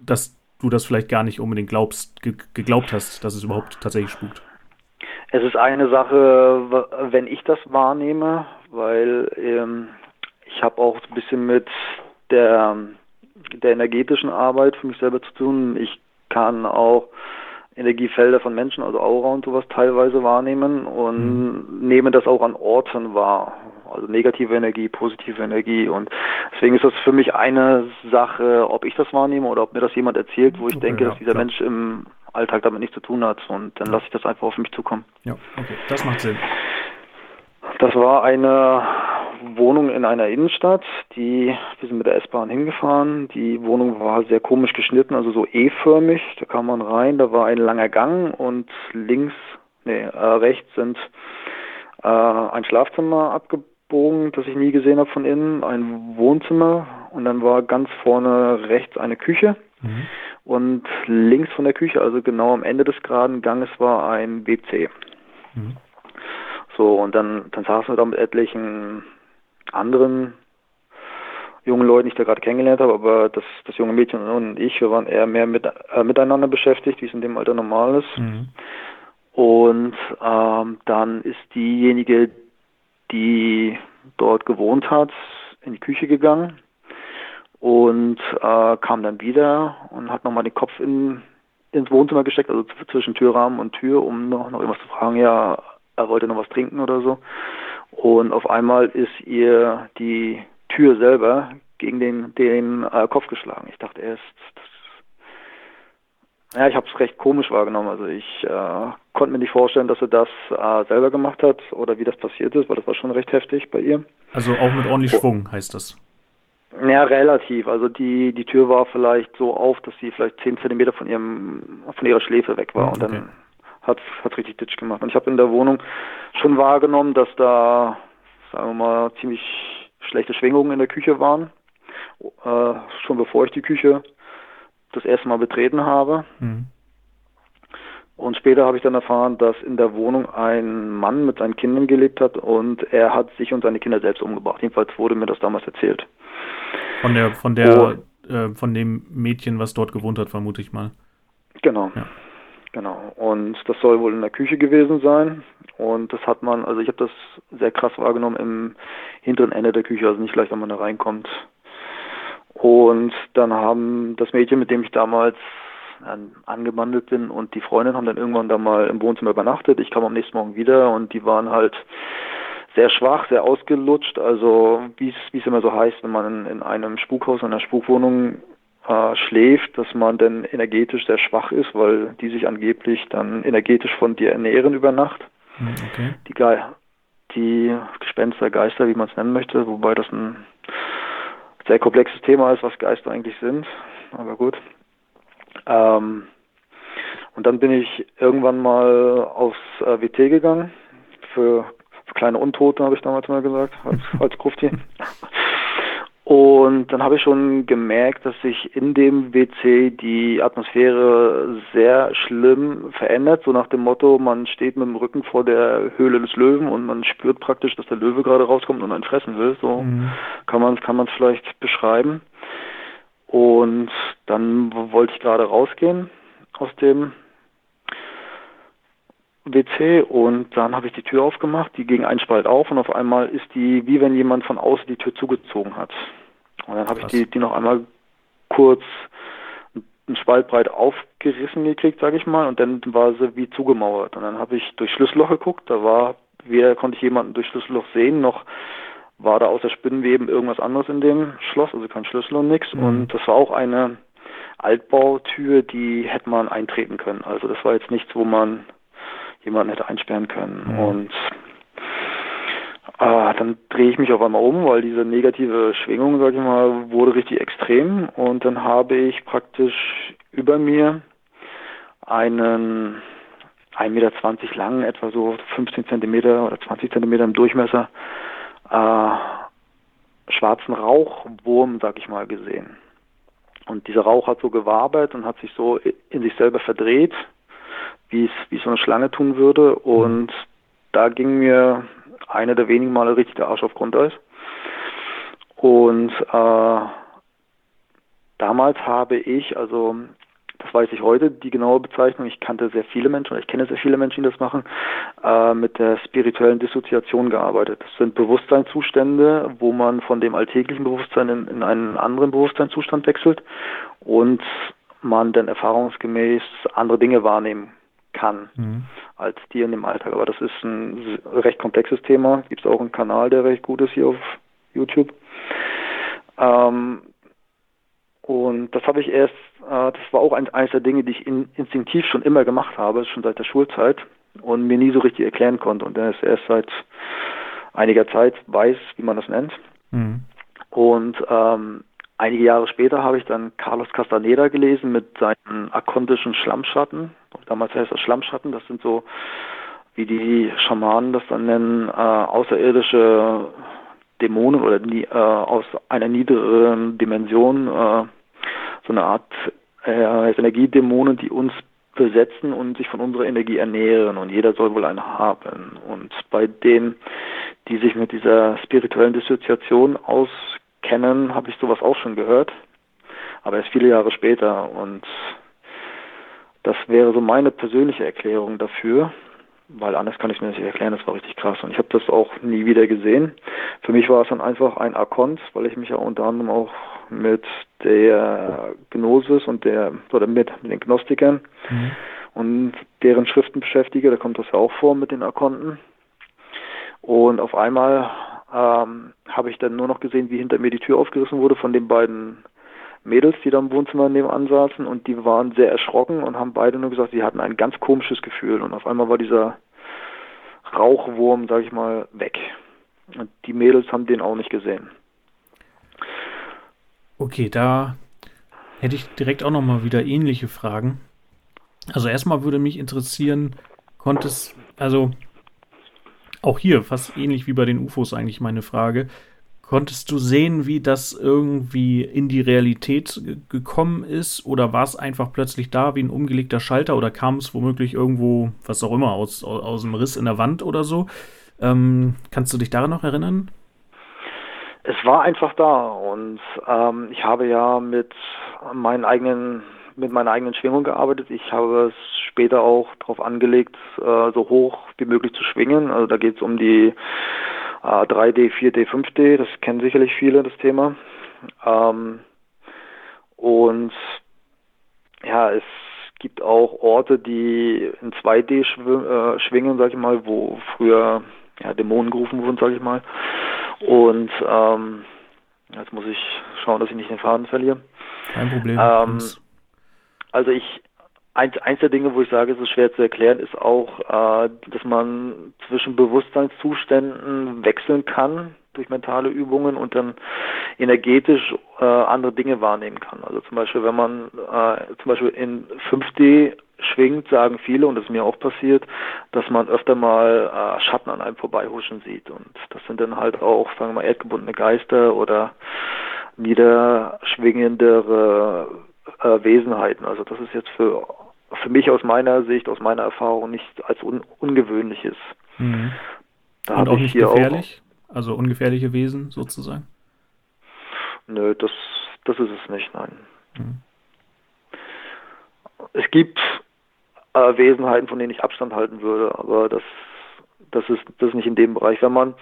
Speaker 1: dass du das vielleicht gar nicht unbedingt glaubst, ge geglaubt hast, dass es überhaupt tatsächlich spukt.
Speaker 2: Es ist eine Sache, wenn ich das wahrnehme, weil ähm, ich habe auch ein bisschen mit der, der energetischen Arbeit für mich selber zu tun. Ich kann auch Energiefelder von Menschen, also Aura und sowas teilweise wahrnehmen und mhm. nehme das auch an Orten wahr. Also negative Energie, positive Energie. Und deswegen ist das für mich eine Sache, ob ich das wahrnehme oder ob mir das jemand erzählt, wo ich okay, denke, ja, dass dieser klar. Mensch im Alltag damit nichts zu tun hat. Und dann lasse ich das einfach auf mich zukommen.
Speaker 1: Ja, okay, das macht Sinn.
Speaker 2: Das war eine Wohnung in einer Innenstadt, die, wir sind mit der S-Bahn hingefahren. Die Wohnung war sehr komisch geschnitten, also so E-förmig. Da kam man rein, da war ein langer Gang und links, nee, äh, rechts sind äh, ein Schlafzimmer abgebogen, das ich nie gesehen habe von innen, ein Wohnzimmer und dann war ganz vorne rechts eine Küche. Mhm. Und links von der Küche, also genau am Ende des geraden Ganges, war ein WC. Mhm. So, und dann, dann saßen wir da mit etlichen anderen jungen Leuten, die ich da gerade kennengelernt habe, aber das, das junge Mädchen und ich, wir waren eher mehr mit, äh, miteinander beschäftigt, wie es in dem Alter normal ist. Mhm. Und ähm, dann ist diejenige, die dort gewohnt hat, in die Küche gegangen und äh, kam dann wieder und hat nochmal den Kopf in, ins Wohnzimmer gesteckt, also zwischen Türrahmen und Tür, um noch, noch irgendwas zu fragen, ja, er wollte noch was trinken oder so. Und auf einmal ist ihr die Tür selber gegen den, den äh, Kopf geschlagen. Ich dachte erst, das, ja, ich habe es recht komisch wahrgenommen. Also ich äh, konnte mir nicht vorstellen, dass er das äh, selber gemacht hat oder wie das passiert ist, weil das war schon recht heftig bei ihr.
Speaker 1: Also auch mit ordentlich Schwung heißt das.
Speaker 2: Ja, relativ. Also die, die Tür war vielleicht so auf, dass sie vielleicht zehn Zentimeter von ihrem von ihrer Schläfe weg war. Okay. Und dann hat es richtig Ditch gemacht. Und ich habe in der Wohnung schon wahrgenommen, dass da sagen wir mal, ziemlich schlechte Schwingungen in der Küche waren. Äh, schon bevor ich die Küche das erste Mal betreten habe. Mhm. Und später habe ich dann erfahren, dass in der Wohnung ein Mann mit seinen Kindern gelebt hat und er hat sich und seine Kinder selbst umgebracht. Jedenfalls wurde mir das damals erzählt.
Speaker 1: Von der, von der, oh. äh, von dem Mädchen, was dort gewohnt hat, vermute ich mal.
Speaker 2: Genau. Ja. Genau. Und das soll wohl in der Küche gewesen sein. Und das hat man, also ich habe das sehr krass wahrgenommen im hinteren Ende der Küche, also nicht gleich, wenn man da reinkommt. Und dann haben das Mädchen, mit dem ich damals angebandelt bin und die Freundin haben dann irgendwann da mal im Wohnzimmer übernachtet. Ich kam am nächsten Morgen wieder und die waren halt sehr schwach, sehr ausgelutscht. Also wie es immer so heißt, wenn man in, in einem Spukhaus, in einer Spukwohnung äh, schläft, dass man dann energetisch sehr schwach ist, weil die sich angeblich dann energetisch von dir ernähren über Nacht. Hm, okay. Die, Ge die Gespenster, Geister, wie man es nennen möchte, wobei das ein sehr komplexes Thema ist, was Geister eigentlich sind. Aber gut. Ähm, und dann bin ich irgendwann mal aufs äh, WT gegangen. Für, für kleine Untote, habe ich damals mal gesagt, als, als Grufti. Und dann habe ich schon gemerkt, dass sich in dem WC die Atmosphäre sehr schlimm verändert, so nach dem Motto, man steht mit dem Rücken vor der Höhle des Löwen und man spürt praktisch, dass der Löwe gerade rauskommt und einen fressen will. So mhm. kann man es kann man vielleicht beschreiben. Und dann wollte ich gerade rausgehen aus dem WC und dann habe ich die Tür aufgemacht, die ging einen Spalt auf und auf einmal ist die, wie wenn jemand von außen die Tür zugezogen hat. Und dann habe ich die, die noch einmal kurz einen Spalt breit aufgerissen gekriegt, sage ich mal, und dann war sie wie zugemauert. Und dann habe ich durch Schlüsselloch geguckt, da war, weder konnte ich jemanden durch Schlüsselloch sehen, noch war da außer Spinnenweben irgendwas anderes in dem Schloss, also kein Schlüssel und nichts. Mhm. Und das war auch eine Altbautür, die hätte man eintreten können. Also das war jetzt nichts, wo man jemanden hätte einsperren können. Mhm. Und äh, dann drehe ich mich auf einmal um, weil diese negative Schwingung, sag ich mal, wurde richtig extrem. Und dann habe ich praktisch über mir einen 1,20 Meter lang, etwa so 15 Zentimeter oder 20 Zentimeter im Durchmesser, äh, schwarzen Rauchwurm, sag ich mal, gesehen. Und dieser Rauch hat so gewabert und hat sich so in sich selber verdreht wie es wie so eine Schlange tun würde. Und da ging mir eine der wenigen Male richtig der Arsch auf Grundeis. Und äh, damals habe ich, also das weiß ich heute, die genaue Bezeichnung, ich kannte sehr viele Menschen, ich kenne sehr viele Menschen, die das machen, äh, mit der spirituellen Dissoziation gearbeitet. Das sind Bewusstseinszustände, wo man von dem alltäglichen Bewusstsein in, in einen anderen Bewusstseinszustand wechselt und man dann erfahrungsgemäß andere Dinge wahrnehmen kann mhm. als die in dem Alltag. Aber das ist ein recht komplexes Thema. Gibt es auch einen Kanal, der recht gut ist hier auf YouTube. Ähm, und das habe ich erst, äh, das war auch ein, eines der Dinge, die ich in, instinktiv schon immer gemacht habe, schon seit der Schulzeit und mir nie so richtig erklären konnte. Und der ist erst seit einiger Zeit weiß, wie man das nennt. Mhm. Und ähm, Einige Jahre später habe ich dann Carlos Castaneda gelesen mit seinen akontischen Schlammschatten. Damals heißt das Schlammschatten. Das sind so, wie die Schamanen das dann nennen, äh, außerirdische Dämonen oder äh, aus einer niedrigeren Dimension, äh, so eine Art äh, Energiedämonen, die uns besetzen und sich von unserer Energie ernähren und jeder soll wohl eine haben. Und bei denen, die sich mit dieser spirituellen Dissoziation aus kennen, habe ich sowas auch schon gehört, aber erst viele Jahre später und das wäre so meine persönliche Erklärung dafür, weil anders kann ich mir das nicht erklären, das war richtig krass und ich habe das auch nie wieder gesehen. Für mich war es dann einfach ein Akkont, weil ich mich ja unter anderem auch mit der Gnosis und der oder mit, mit den Gnostikern mhm. und deren Schriften beschäftige, da kommt das ja auch vor mit den Akkonten. Und auf einmal ähm, habe ich dann nur noch gesehen, wie hinter mir die Tür aufgerissen wurde von den beiden Mädels, die da im Wohnzimmer nebenan saßen und die waren sehr erschrocken und haben beide nur gesagt, sie hatten ein ganz komisches Gefühl und auf einmal war dieser Rauchwurm, sag ich mal, weg. Und die Mädels haben den auch nicht gesehen.
Speaker 1: Okay, da hätte ich direkt auch nochmal wieder ähnliche Fragen. Also erstmal würde mich interessieren, konntest, also Auch hier, fast ähnlich wie bei den UFOs eigentlich meine Frage. Konntest du sehen, wie das irgendwie in die Realität gekommen ist? Oder war es einfach plötzlich da wie ein umgelegter Schalter? Oder kam es womöglich irgendwo, was auch immer, aus, aus, dem Riss in der Wand oder so? Ähm, kannst du dich daran noch erinnern?
Speaker 2: Es war einfach da und ähm, ich habe ja mit meinen eigenen mit meiner eigenen Schwingung gearbeitet. Ich habe es später auch darauf angelegt, äh, so hoch wie möglich zu schwingen. Also da geht es um die äh, 3D, 4D, 5D. Das kennen sicherlich viele, das Thema. Ähm, und ja, es gibt auch Orte, die in 2D schw äh, schwingen, sag ich mal, wo früher ja, Dämonen gerufen wurden, sag ich mal. Und ähm, jetzt muss ich schauen, dass ich nicht den Faden verliere.
Speaker 1: Kein Problem.
Speaker 2: Ähm, also ich, eins, eins der Dinge, wo ich sage, es ist schwer zu erklären, ist auch, äh, dass man zwischen Bewusstseinszuständen wechseln kann durch mentale Übungen und dann energetisch äh, andere Dinge wahrnehmen kann. Also zum Beispiel, wenn man äh, zum Beispiel in 5D schwingt, sagen viele, und das ist mir auch passiert, dass man öfter mal äh, Schatten an einem vorbeihuschen sieht. Und das sind dann halt auch, sagen wir mal, erdgebundene Geister oder niederschwingendere äh, Wesenheiten. Also das ist jetzt für, für mich aus meiner Sicht, aus meiner Erfahrung nicht als un ungewöhnliches.
Speaker 1: Mhm. Da Und auch nicht gefährlich? Auch, also ungefährliche Wesen sozusagen?
Speaker 2: Nö, das, das ist es nicht, nein. Mhm. Es gibt äh, Wesenheiten, von denen ich Abstand halten würde, aber das, das ist das ist nicht in dem Bereich. Wenn man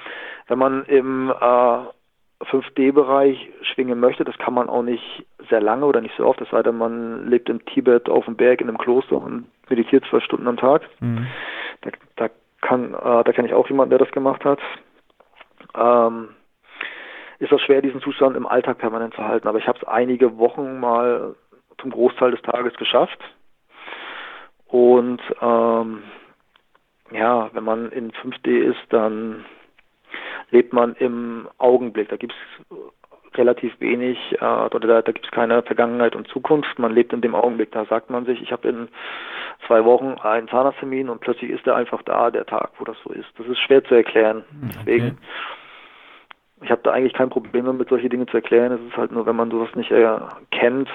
Speaker 2: wenn man im äh, 5D-Bereich schwingen möchte, das kann man auch nicht sehr lange oder nicht so oft, es sei denn, man lebt im Tibet auf dem Berg in einem Kloster und meditiert zwei Stunden am Tag. Mhm. Da, da, kann, äh, da kenne ich auch jemanden, der das gemacht hat. Ähm, ist das schwer, diesen Zustand im Alltag permanent zu halten. Aber ich habe es einige Wochen mal zum Großteil des Tages geschafft. Und ähm, ja, wenn man in 5D ist, dann lebt man im Augenblick. Da gibt es relativ wenig, äh, oder da, da gibt es keine Vergangenheit und Zukunft. Man lebt in dem Augenblick. Da sagt man sich, ich habe in zwei Wochen einen Zahnarzttermin und plötzlich ist er einfach da, der Tag, wo das so ist. Das ist schwer zu erklären. Hm, Deswegen, okay. ich habe da eigentlich kein Problem damit, solche Dinge zu erklären. Es ist halt nur, wenn man sowas nicht äh, kennt,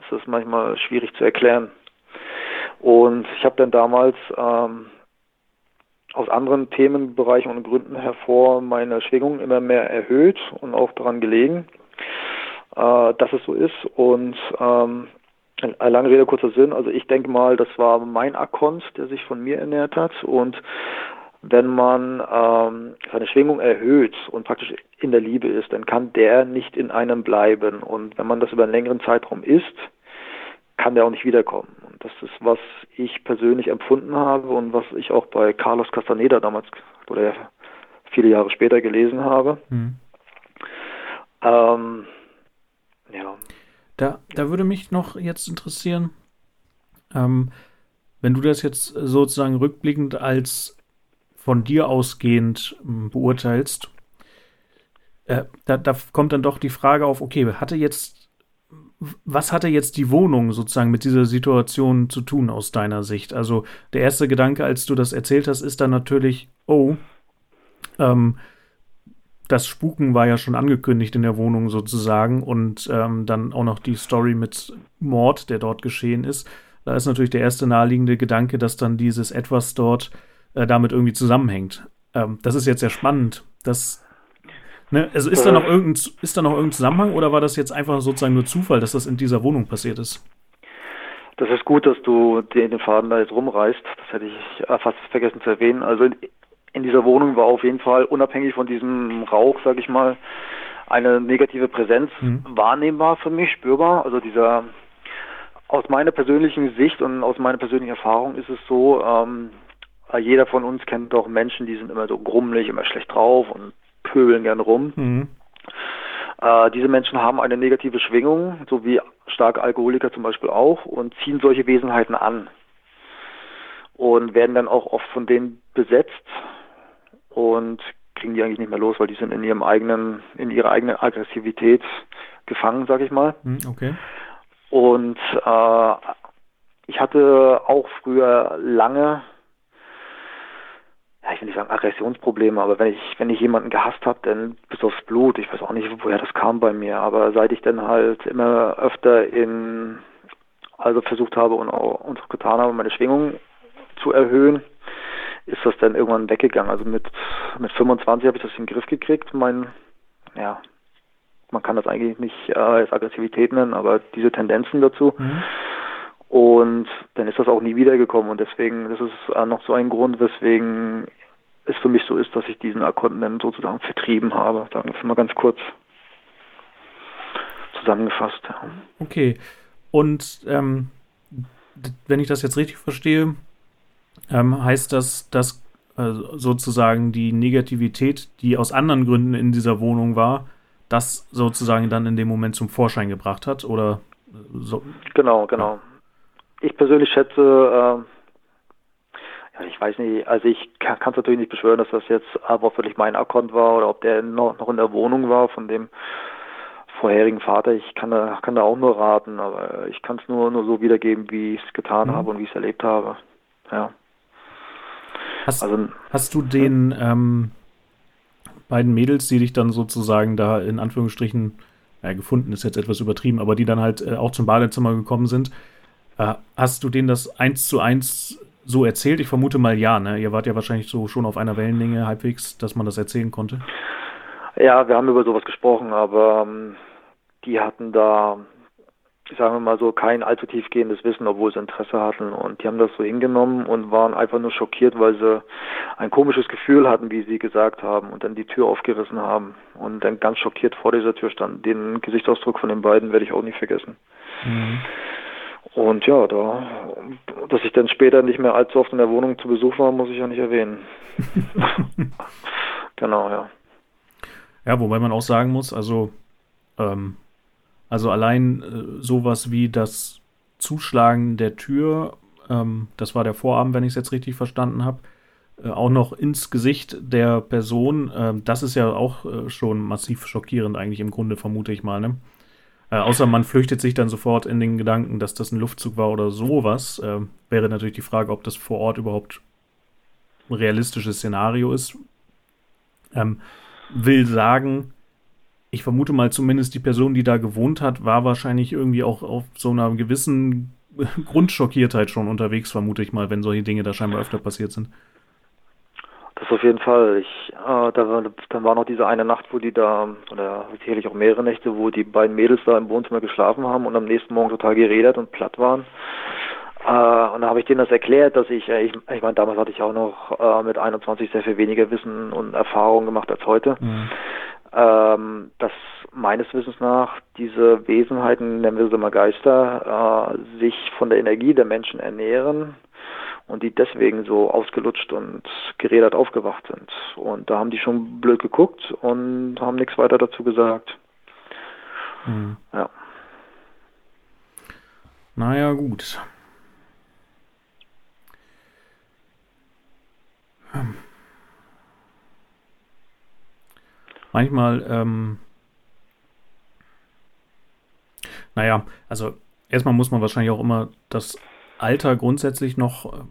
Speaker 2: ist es manchmal schwierig zu erklären. Und ich habe dann damals ähm, aus anderen Themenbereichen und Gründen hervor meine Schwingung immer mehr erhöht und auch daran gelegen, äh, dass es so ist. Und ähm, lange Rede, kurzer Sinn. Also ich denke mal, das war mein Akkont, der sich von mir ernährt hat. Und wenn man ähm, seine Schwingung erhöht und praktisch in der Liebe ist, dann kann der nicht in einem bleiben. Und wenn man das über einen längeren Zeitraum ist, kann der auch nicht wiederkommen. Und das ist, was ich persönlich empfunden habe und was ich auch bei Carlos Castaneda damals oder viele Jahre später gelesen habe. Hm. Ähm,
Speaker 1: ja. Da, da würde mich noch jetzt interessieren, ähm, wenn du das jetzt sozusagen rückblickend als von dir ausgehend ähm, beurteilst, äh, da, da kommt dann doch die Frage auf, okay, hatte jetzt was hatte jetzt die Wohnung sozusagen mit dieser Situation zu tun aus deiner Sicht? Also der erste Gedanke, als du das erzählt hast, ist dann natürlich, oh, ähm, das Spuken war ja schon angekündigt in der Wohnung sozusagen und ähm, dann auch noch die Story mit Mord, der dort geschehen ist. Da ist natürlich der erste naheliegende Gedanke, dass dann dieses etwas dort äh, damit irgendwie zusammenhängt. Ähm, das ist jetzt sehr spannend. Das Ne? Also ist da, noch irgendein, ist da noch irgendein Zusammenhang oder war das jetzt einfach sozusagen nur Zufall, dass das in dieser Wohnung passiert ist?
Speaker 2: Das ist gut, dass du den Faden da jetzt rumreißt. Das hätte ich fast vergessen zu erwähnen. Also in, in dieser Wohnung war auf jeden Fall unabhängig von diesem Rauch, sag ich mal, eine negative Präsenz mhm. wahrnehmbar für mich, spürbar. Also dieser aus meiner persönlichen Sicht und aus meiner persönlichen Erfahrung ist es so, ähm, jeder von uns kennt doch Menschen, die sind immer so grummelig, immer schlecht drauf und pöbeln gern rum. Mhm. Äh, diese Menschen haben eine negative Schwingung, so wie starke Alkoholiker zum Beispiel auch, und ziehen solche Wesenheiten an und werden dann auch oft von denen besetzt und kriegen die eigentlich nicht mehr los, weil die sind in ihrem eigenen, in ihrer eigenen Aggressivität gefangen, sag ich mal.
Speaker 1: Mhm, okay.
Speaker 2: Und äh, ich hatte auch früher lange ja, ich will nicht sagen Aggressionsprobleme, aber wenn ich, wenn ich jemanden gehasst habe, dann bis aufs Blut. Ich weiß auch nicht, woher das kam bei mir, aber seit ich dann halt immer öfter in, also versucht habe und auch, und auch getan habe, meine Schwingung zu erhöhen, ist das dann irgendwann weggegangen. Also mit, mit 25 habe ich das in den Griff gekriegt, mein, ja, man kann das eigentlich nicht äh, als Aggressivität nennen, aber diese Tendenzen dazu. Mhm. Und dann ist das auch nie wiedergekommen und deswegen, das ist äh, noch so ein Grund, weswegen es für mich so ist, dass ich diesen Kontinent sozusagen vertrieben habe. Sagen wir mal ganz kurz zusammengefasst. Ja.
Speaker 1: Okay. Und ähm, wenn ich das jetzt richtig verstehe, ähm, heißt das, dass äh, sozusagen die Negativität, die aus anderen Gründen in dieser Wohnung war, das sozusagen dann in dem Moment zum Vorschein gebracht hat? Oder so?
Speaker 2: Genau, genau ich persönlich schätze, äh, ja, ich weiß nicht, also ich kann es natürlich nicht beschwören, dass das jetzt aber wirklich mein Akkord war oder ob der noch, noch in der Wohnung war von dem vorherigen Vater. Ich kann da, kann da auch nur raten, aber ich kann es nur, nur so wiedergeben, wie ich es getan mhm. habe und wie ich es erlebt habe. Ja.
Speaker 1: Hast, also, hast du den ähm, beiden Mädels, die dich dann sozusagen da in Anführungsstrichen ja, gefunden ist jetzt etwas übertrieben, aber die dann halt äh, auch zum Badezimmer gekommen sind, hast du denen das eins zu eins so erzählt? Ich vermute mal ja, ne? Ihr wart ja wahrscheinlich so schon auf einer Wellenlänge halbwegs, dass man das erzählen konnte.
Speaker 2: Ja, wir haben über sowas gesprochen, aber ähm, die hatten da, sagen wir mal so, kein allzu tiefgehendes Wissen, obwohl sie Interesse hatten. Und die haben das so hingenommen und waren einfach nur schockiert, weil sie ein komisches Gefühl hatten, wie sie gesagt haben, und dann die Tür aufgerissen haben und dann ganz schockiert vor dieser Tür standen. Den Gesichtsausdruck von den beiden werde ich auch nicht vergessen. Mhm. Und ja, da, dass ich dann später nicht mehr allzu oft in der Wohnung zu Besuch war, muss ich ja nicht erwähnen. genau, ja.
Speaker 1: Ja, wobei man auch sagen muss, also, ähm, also allein äh, sowas wie das Zuschlagen der Tür, ähm, das war der Vorabend, wenn ich es jetzt richtig verstanden habe, äh, auch noch ins Gesicht der Person, äh, das ist ja auch äh, schon massiv schockierend eigentlich im Grunde, vermute ich mal, ne? Äh, außer man flüchtet sich dann sofort in den Gedanken, dass das ein Luftzug war oder sowas. Äh, wäre natürlich die Frage, ob das vor Ort überhaupt ein realistisches Szenario ist. Ähm, will sagen, ich vermute mal zumindest die Person, die da gewohnt hat, war wahrscheinlich irgendwie auch auf so einer gewissen Grundschockiertheit schon unterwegs, vermute ich mal, wenn solche Dinge da scheinbar öfter passiert sind.
Speaker 2: Das auf jeden Fall. Ich, äh, da, dann war noch diese eine Nacht, wo die da, oder sicherlich auch mehrere Nächte, wo die beiden Mädels da im Wohnzimmer geschlafen haben und am nächsten Morgen total geredet und platt waren. Äh, und da habe ich denen das erklärt, dass ich, äh, ich, ich meine, damals hatte ich auch noch äh, mit 21 sehr viel weniger Wissen und Erfahrung gemacht als heute. Mhm. Ähm, dass meines Wissens nach diese Wesenheiten, nennen wir sie mal Geister, äh, sich von der Energie der Menschen ernähren und die deswegen so ausgelutscht und gerädert aufgewacht sind. Und da haben die schon blöd geguckt und haben nichts weiter dazu gesagt.
Speaker 1: Mhm. Ja. Naja, gut. Hm. Manchmal, ähm, naja, also erstmal muss man wahrscheinlich auch immer das Alter grundsätzlich noch äh,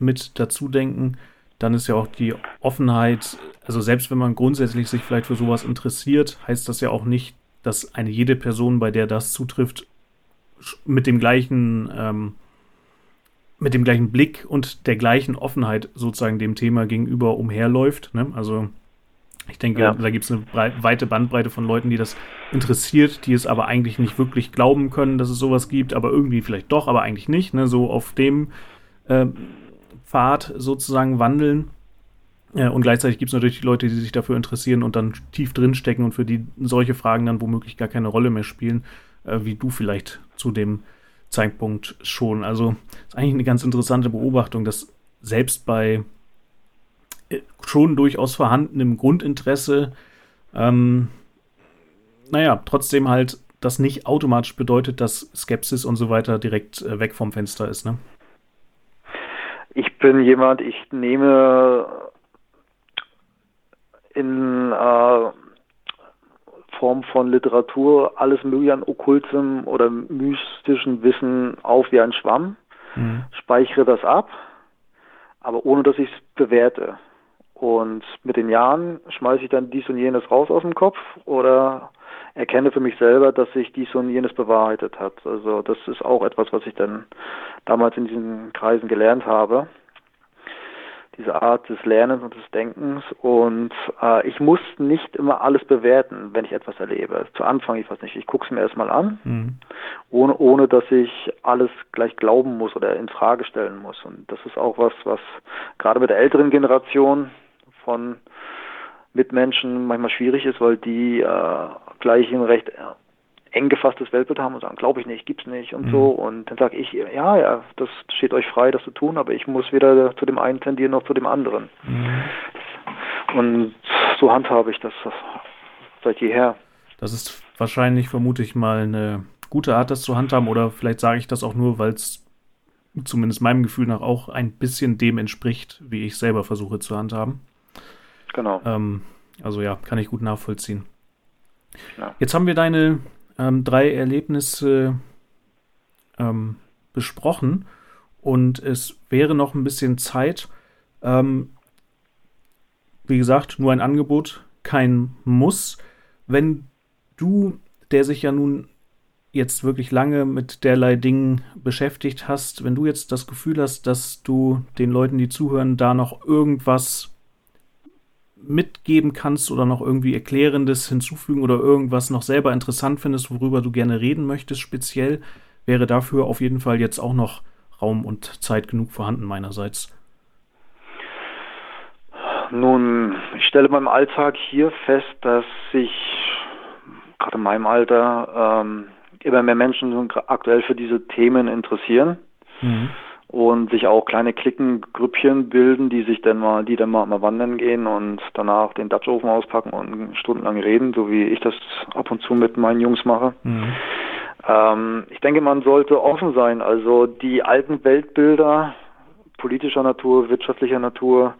Speaker 1: mit dazu denken, dann ist ja auch die Offenheit, also selbst wenn man grundsätzlich sich vielleicht für sowas interessiert, heißt das ja auch nicht, dass eine jede Person, bei der das zutrifft, mit dem gleichen, ähm, mit dem gleichen Blick und der gleichen Offenheit sozusagen dem Thema gegenüber umherläuft. Ne? Also ich denke, ja. da gibt es eine weite Bandbreite von Leuten, die das interessiert, die es aber eigentlich nicht wirklich glauben können, dass es sowas gibt, aber irgendwie vielleicht doch, aber eigentlich nicht. Ne? So auf dem äh, Pfad sozusagen wandeln. Ja, und gleichzeitig gibt es natürlich die Leute, die sich dafür interessieren und dann tief drinstecken und für die solche Fragen dann womöglich gar keine Rolle mehr spielen, äh, wie du vielleicht zu dem Zeitpunkt schon. Also ist eigentlich eine ganz interessante Beobachtung, dass selbst bei äh, schon durchaus vorhandenem Grundinteresse, ähm, naja, trotzdem halt das nicht automatisch bedeutet, dass Skepsis und so weiter direkt äh, weg vom Fenster ist, ne?
Speaker 2: Ich bin jemand, ich nehme in äh, Form von Literatur alles mögliche an okkultem oder mystischen Wissen auf wie ein Schwamm, mhm. speichere das ab, aber ohne dass ich es bewerte. Und mit den Jahren schmeiße ich dann dies und jenes raus aus dem Kopf oder erkenne für mich selber, dass sich dies und jenes bewahrheitet hat. Also das ist auch etwas, was ich dann damals in diesen Kreisen gelernt habe diese Art des Lernens und des Denkens. Und äh, ich muss nicht immer alles bewerten, wenn ich etwas erlebe. Zu Anfang, ich weiß nicht, ich gucke es mir erstmal an, mhm. ohne, ohne dass ich alles gleich glauben muss oder in Frage stellen muss. Und das ist auch was, was gerade mit der älteren Generation von Mitmenschen manchmal schwierig ist, weil die äh, gleich ein recht eng gefasstes Weltbild haben und sagen, glaube ich nicht, gibt's nicht und mhm. so. Und dann sage ich, ja, ja, das steht euch frei, das zu tun, aber ich muss weder zu dem einen tendieren noch zu dem anderen. Mhm. Und so handhabe ich das seit jeher.
Speaker 1: Das ist wahrscheinlich, vermute ich mal, eine gute Art, das zu handhaben, oder vielleicht sage ich das auch nur, weil es zumindest meinem Gefühl nach auch ein bisschen dem entspricht, wie ich selber versuche zu handhaben.
Speaker 2: Genau.
Speaker 1: Ähm, also ja, kann ich gut nachvollziehen. Ja. Jetzt haben wir deine ähm, drei Erlebnisse ähm, besprochen und es wäre noch ein bisschen Zeit. Ähm, wie gesagt, nur ein Angebot, kein Muss. Wenn du, der sich ja nun jetzt wirklich lange mit derlei Dingen beschäftigt hast, wenn du jetzt das Gefühl hast, dass du den Leuten, die zuhören, da noch irgendwas mitgeben kannst oder noch irgendwie Erklärendes hinzufügen oder irgendwas noch selber interessant findest, worüber du gerne reden möchtest, speziell, wäre dafür auf jeden Fall jetzt auch noch Raum und Zeit genug vorhanden meinerseits.
Speaker 2: Nun, ich stelle beim Alltag hier fest, dass sich gerade in meinem Alter ähm, immer mehr Menschen aktuell für diese Themen interessieren. Mhm und sich auch kleine Klickengrüppchen bilden, die sich dann mal, die dann mal, mal wandern gehen und danach den Dutchofen auspacken und stundenlang reden, so wie ich das ab und zu mit meinen Jungs mache. Mhm. Ähm, ich denke, man sollte offen sein. Also die alten Weltbilder politischer Natur, wirtschaftlicher Natur,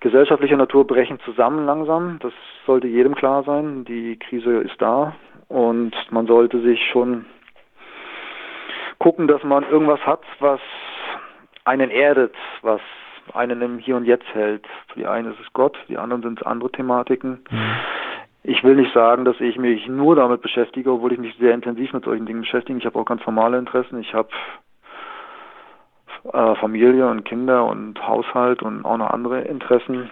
Speaker 2: gesellschaftlicher Natur brechen zusammen langsam. Das sollte jedem klar sein. Die Krise ist da und man sollte sich schon gucken, dass man irgendwas hat, was einen erdet, was einen im Hier und Jetzt hält. Für die einen ist es Gott, die anderen sind es andere Thematiken. Mhm. Ich will nicht sagen, dass ich mich nur damit beschäftige, obwohl ich mich sehr intensiv mit solchen Dingen beschäftige. Ich habe auch ganz formale Interessen. Ich habe äh, Familie und Kinder und Haushalt und auch noch andere Interessen.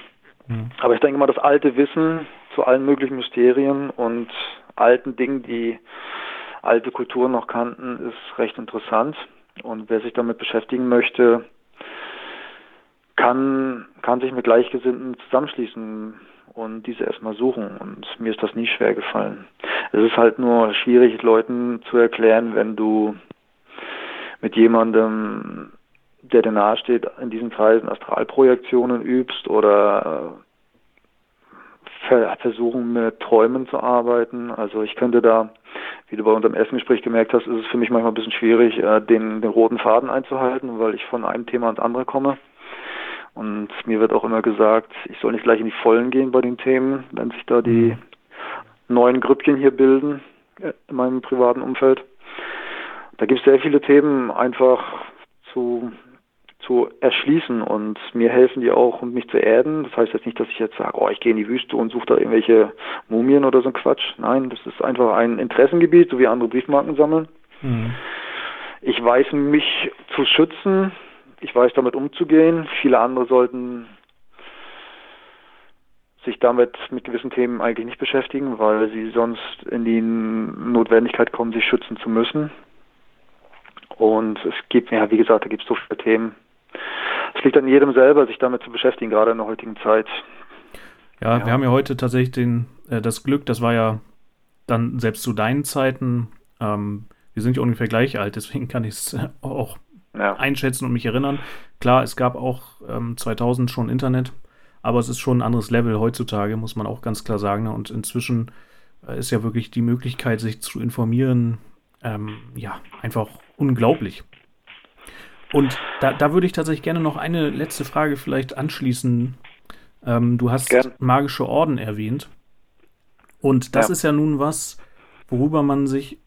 Speaker 2: Mhm. Aber ich denke mal, das alte Wissen zu allen möglichen Mysterien und alten Dingen, die alte Kulturen noch kannten, ist recht interessant. Und wer sich damit beschäftigen möchte, kann, kann sich mit Gleichgesinnten zusammenschließen und diese erstmal suchen. Und mir ist das nie schwer gefallen. Es ist halt nur schwierig, Leuten zu erklären, wenn du mit jemandem, der dir nahesteht, in diesen Kreisen Astralprojektionen übst oder versuchen, mit Träumen zu arbeiten. Also ich könnte da wie du bei unserem ersten Gespräch gemerkt hast, ist es für mich manchmal ein bisschen schwierig, äh, den, den roten Faden einzuhalten, weil ich von einem Thema ins andere komme. Und mir wird auch immer gesagt, ich soll nicht gleich in die Vollen gehen bei den Themen, wenn sich da die neuen Grüppchen hier bilden äh, in meinem privaten Umfeld. Da gibt es sehr viele Themen einfach zu zu erschließen und mir helfen die auch, um mich zu erden. Das heißt jetzt nicht, dass ich jetzt sage, oh, ich gehe in die Wüste und suche da irgendwelche Mumien oder so ein Quatsch. Nein, das ist einfach ein Interessengebiet, so wie andere Briefmarken sammeln. Mhm. Ich weiß mich zu schützen, ich weiß damit umzugehen. Viele andere sollten sich damit mit gewissen Themen eigentlich nicht beschäftigen, weil sie sonst in die Notwendigkeit kommen, sich schützen zu müssen. Und es gibt, ja, wie gesagt, da gibt es so viele Themen, es liegt an jedem selber, sich damit zu beschäftigen, gerade in der heutigen Zeit.
Speaker 1: Ja, ja. wir haben ja heute tatsächlich den, äh, das Glück, das war ja dann selbst zu deinen Zeiten, ähm, wir sind ja ungefähr gleich alt, deswegen kann ich es auch ja. einschätzen und mich erinnern. Klar, es gab auch ähm, 2000 schon Internet, aber es ist schon ein anderes Level heutzutage, muss man auch ganz klar sagen. Und inzwischen äh, ist ja wirklich die Möglichkeit, sich zu informieren, ähm, ja, einfach unglaublich. Und da, da würde ich tatsächlich gerne noch eine letzte Frage vielleicht anschließen. Ähm, du hast Gern. magische Orden erwähnt. Und das ja. ist ja nun was, worüber man sich,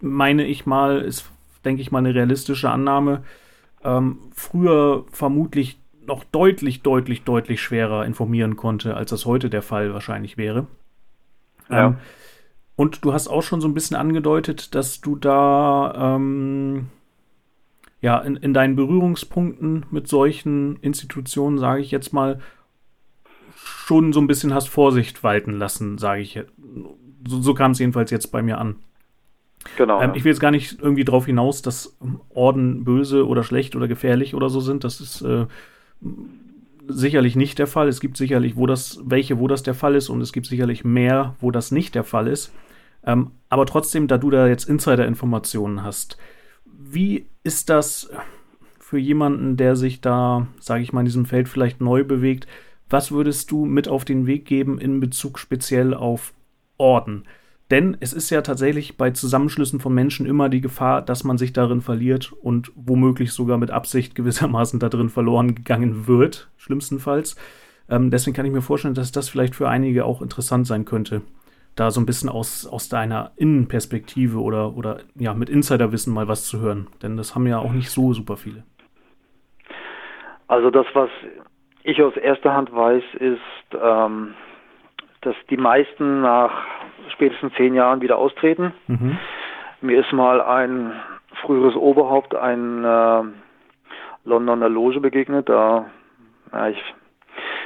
Speaker 1: meine ich mal, ist, denke ich mal, eine realistische Annahme, ähm, früher vermutlich noch deutlich, deutlich, deutlich schwerer informieren konnte, als das heute der Fall wahrscheinlich wäre. Ja. Ähm, und du hast auch schon so ein bisschen angedeutet, dass du da ähm, ja in, in deinen Berührungspunkten mit solchen Institutionen, sage ich jetzt mal, schon so ein bisschen hast Vorsicht walten lassen, sage ich. So, so kam es jedenfalls jetzt bei mir an. Genau. Ähm, ja. Ich will jetzt gar nicht irgendwie darauf hinaus, dass Orden böse oder schlecht oder gefährlich oder so sind. Das ist äh, sicherlich nicht der Fall. Es gibt sicherlich, wo das, welche, wo das der Fall ist, und es gibt sicherlich mehr, wo das nicht der Fall ist. Ähm, aber trotzdem, da du da jetzt Insider-Informationen hast, wie ist das für jemanden, der sich da, sage ich mal, in diesem Feld vielleicht neu bewegt? Was würdest du mit auf den Weg geben in Bezug speziell auf Orden? Denn es ist ja tatsächlich bei Zusammenschlüssen von Menschen immer die Gefahr, dass man sich darin verliert und womöglich sogar mit Absicht gewissermaßen darin verloren gegangen wird, schlimmstenfalls. Ähm, deswegen kann ich mir vorstellen, dass das vielleicht für einige auch interessant sein könnte, da so ein bisschen aus, aus deiner Innenperspektive oder, oder ja, mit Insiderwissen mal was zu hören. Denn das haben ja auch nicht so super viele.
Speaker 2: Also das, was ich aus erster Hand weiß, ist, ähm, dass die meisten nach spätestens zehn Jahren wieder austreten. Mhm. Mir ist mal ein früheres Oberhaupt ein äh, Londoner Loge begegnet. Da, ja, ich,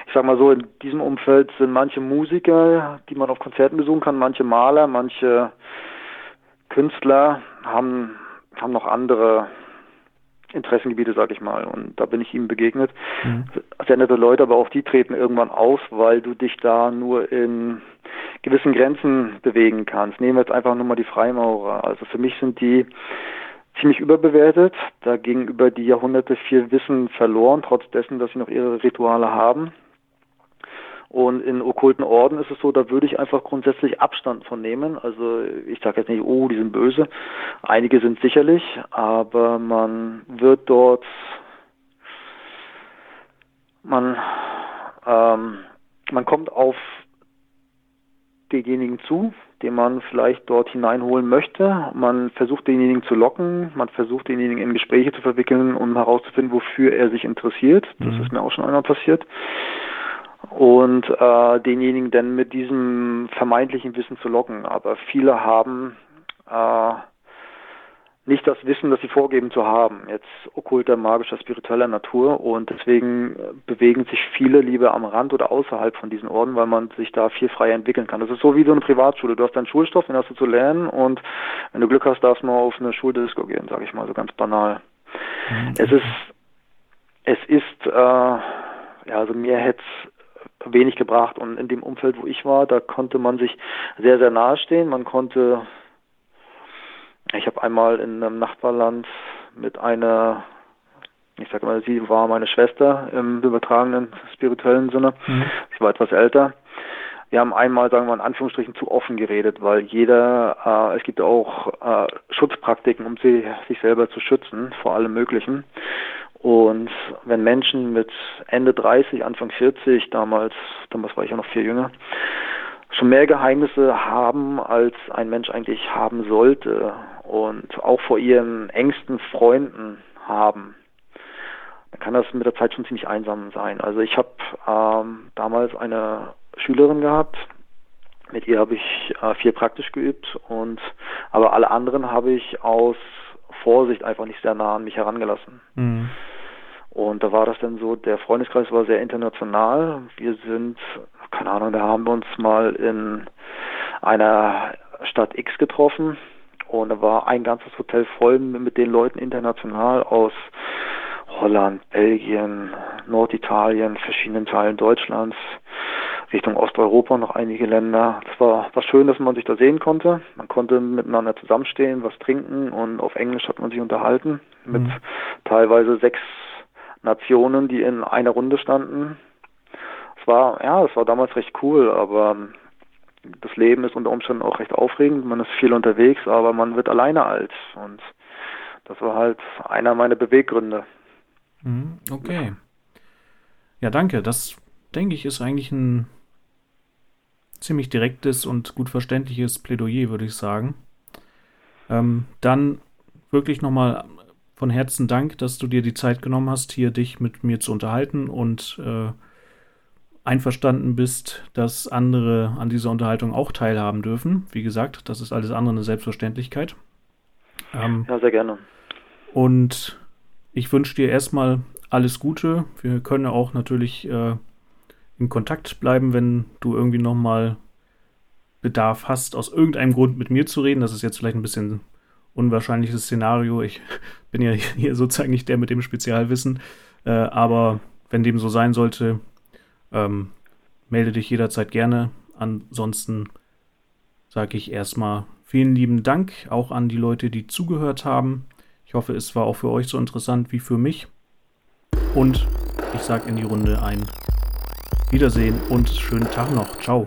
Speaker 2: ich sag mal so, in diesem Umfeld sind manche Musiker, die man auf Konzerten besuchen kann, manche Maler, manche Künstler haben, haben noch andere Interessengebiete, sag ich mal. Und da bin ich ihm begegnet. Mhm. Sehr nette Leute, aber auch die treten irgendwann aus, weil du dich da nur in gewissen Grenzen bewegen kannst. Nehmen wir jetzt einfach nur mal die Freimaurer. Also für mich sind die ziemlich überbewertet. Da ging über die Jahrhunderte viel Wissen verloren, trotz dessen, dass sie noch ihre Rituale haben. Und in okkulten Orden ist es so, da würde ich einfach grundsätzlich Abstand von nehmen. Also ich sage jetzt nicht, oh, die sind böse. Einige sind sicherlich, aber man wird dort, man, ähm, man kommt auf denjenigen zu, den man vielleicht dort hineinholen möchte. Man versucht denjenigen zu locken, man versucht denjenigen in Gespräche zu verwickeln, um herauszufinden, wofür er sich interessiert. Das mhm. ist mir auch schon einmal passiert und äh, denjenigen dann mit diesem vermeintlichen Wissen zu locken. Aber viele haben äh, nicht das Wissen, das sie vorgeben zu haben, jetzt okkulter, magischer, spiritueller Natur und deswegen äh, bewegen sich viele lieber am Rand oder außerhalb von diesen Orden, weil man sich da viel freier entwickeln kann. Das ist so wie so eine Privatschule. Du hast deinen Schulstoff, den hast du zu lernen und wenn du Glück hast, darfst du mal auf eine Schuldisco gehen, sage ich mal so ganz banal. Mhm. Es ist, es ist, äh, ja, also mir hätte wenig gebracht. Und in dem Umfeld, wo ich war, da konnte man sich sehr, sehr nahe stehen. Man konnte, ich habe einmal in einem Nachbarland mit einer, ich sage mal, sie war meine Schwester im übertragenen spirituellen Sinne. Mhm. Sie war etwas älter. Wir haben einmal, sagen wir mal in Anführungsstrichen, zu offen geredet, weil jeder, äh, es gibt auch äh, Schutzpraktiken, um sie, sich selber zu schützen vor allem Möglichen. Und wenn Menschen mit Ende 30, Anfang 40, damals, damals war ich ja noch viel jünger, schon mehr Geheimnisse haben, als ein Mensch eigentlich haben sollte und auch vor ihren engsten Freunden haben, dann kann das mit der Zeit schon ziemlich einsam sein. Also ich habe ähm, damals eine Schülerin gehabt, mit ihr habe ich äh, viel praktisch geübt und aber alle anderen habe ich aus Vorsicht einfach nicht sehr nah an mich herangelassen. Mhm. Und da war das dann so, der Freundeskreis war sehr international. Wir sind, keine Ahnung, da haben wir uns mal in einer Stadt X getroffen und da war ein ganzes Hotel voll mit den Leuten international aus Holland, Belgien, Norditalien, verschiedenen Teilen Deutschlands, Richtung Osteuropa noch einige Länder. Es war, war schön, dass man sich da sehen konnte. Man konnte miteinander zusammenstehen, was trinken und auf Englisch hat man sich unterhalten mit mhm. teilweise sechs Nationen, die in einer Runde standen. Es war, ja, es war damals recht cool, aber das Leben ist unter Umständen auch recht aufregend. Man ist viel unterwegs, aber man wird alleine alt. Und das war halt einer meiner Beweggründe.
Speaker 1: Mhm, okay. Ja, danke. Das, denke ich, ist eigentlich ein ziemlich direktes und gut verständliches Plädoyer, würde ich sagen. Ähm, dann wirklich nochmal von Herzen Dank, dass du dir die Zeit genommen hast, hier dich mit mir zu unterhalten und äh, einverstanden bist, dass andere an dieser Unterhaltung auch teilhaben dürfen. Wie gesagt, das ist alles andere eine Selbstverständlichkeit.
Speaker 2: Ähm, ja, sehr gerne.
Speaker 1: Und ich wünsche dir erstmal alles Gute. Wir können auch natürlich äh, in Kontakt bleiben, wenn du irgendwie nochmal Bedarf hast, aus irgendeinem Grund mit mir zu reden. Das ist jetzt vielleicht ein bisschen unwahrscheinliches Szenario. Ich bin ja hier sozusagen nicht der mit dem Spezialwissen. Äh, aber wenn dem so sein sollte, ähm, melde dich jederzeit gerne. Ansonsten sage ich erstmal vielen lieben Dank auch an die Leute, die zugehört haben. Ich hoffe, es war auch für euch so interessant wie für mich. Und ich sage in die Runde ein Wiedersehen und schönen Tag noch. Ciao.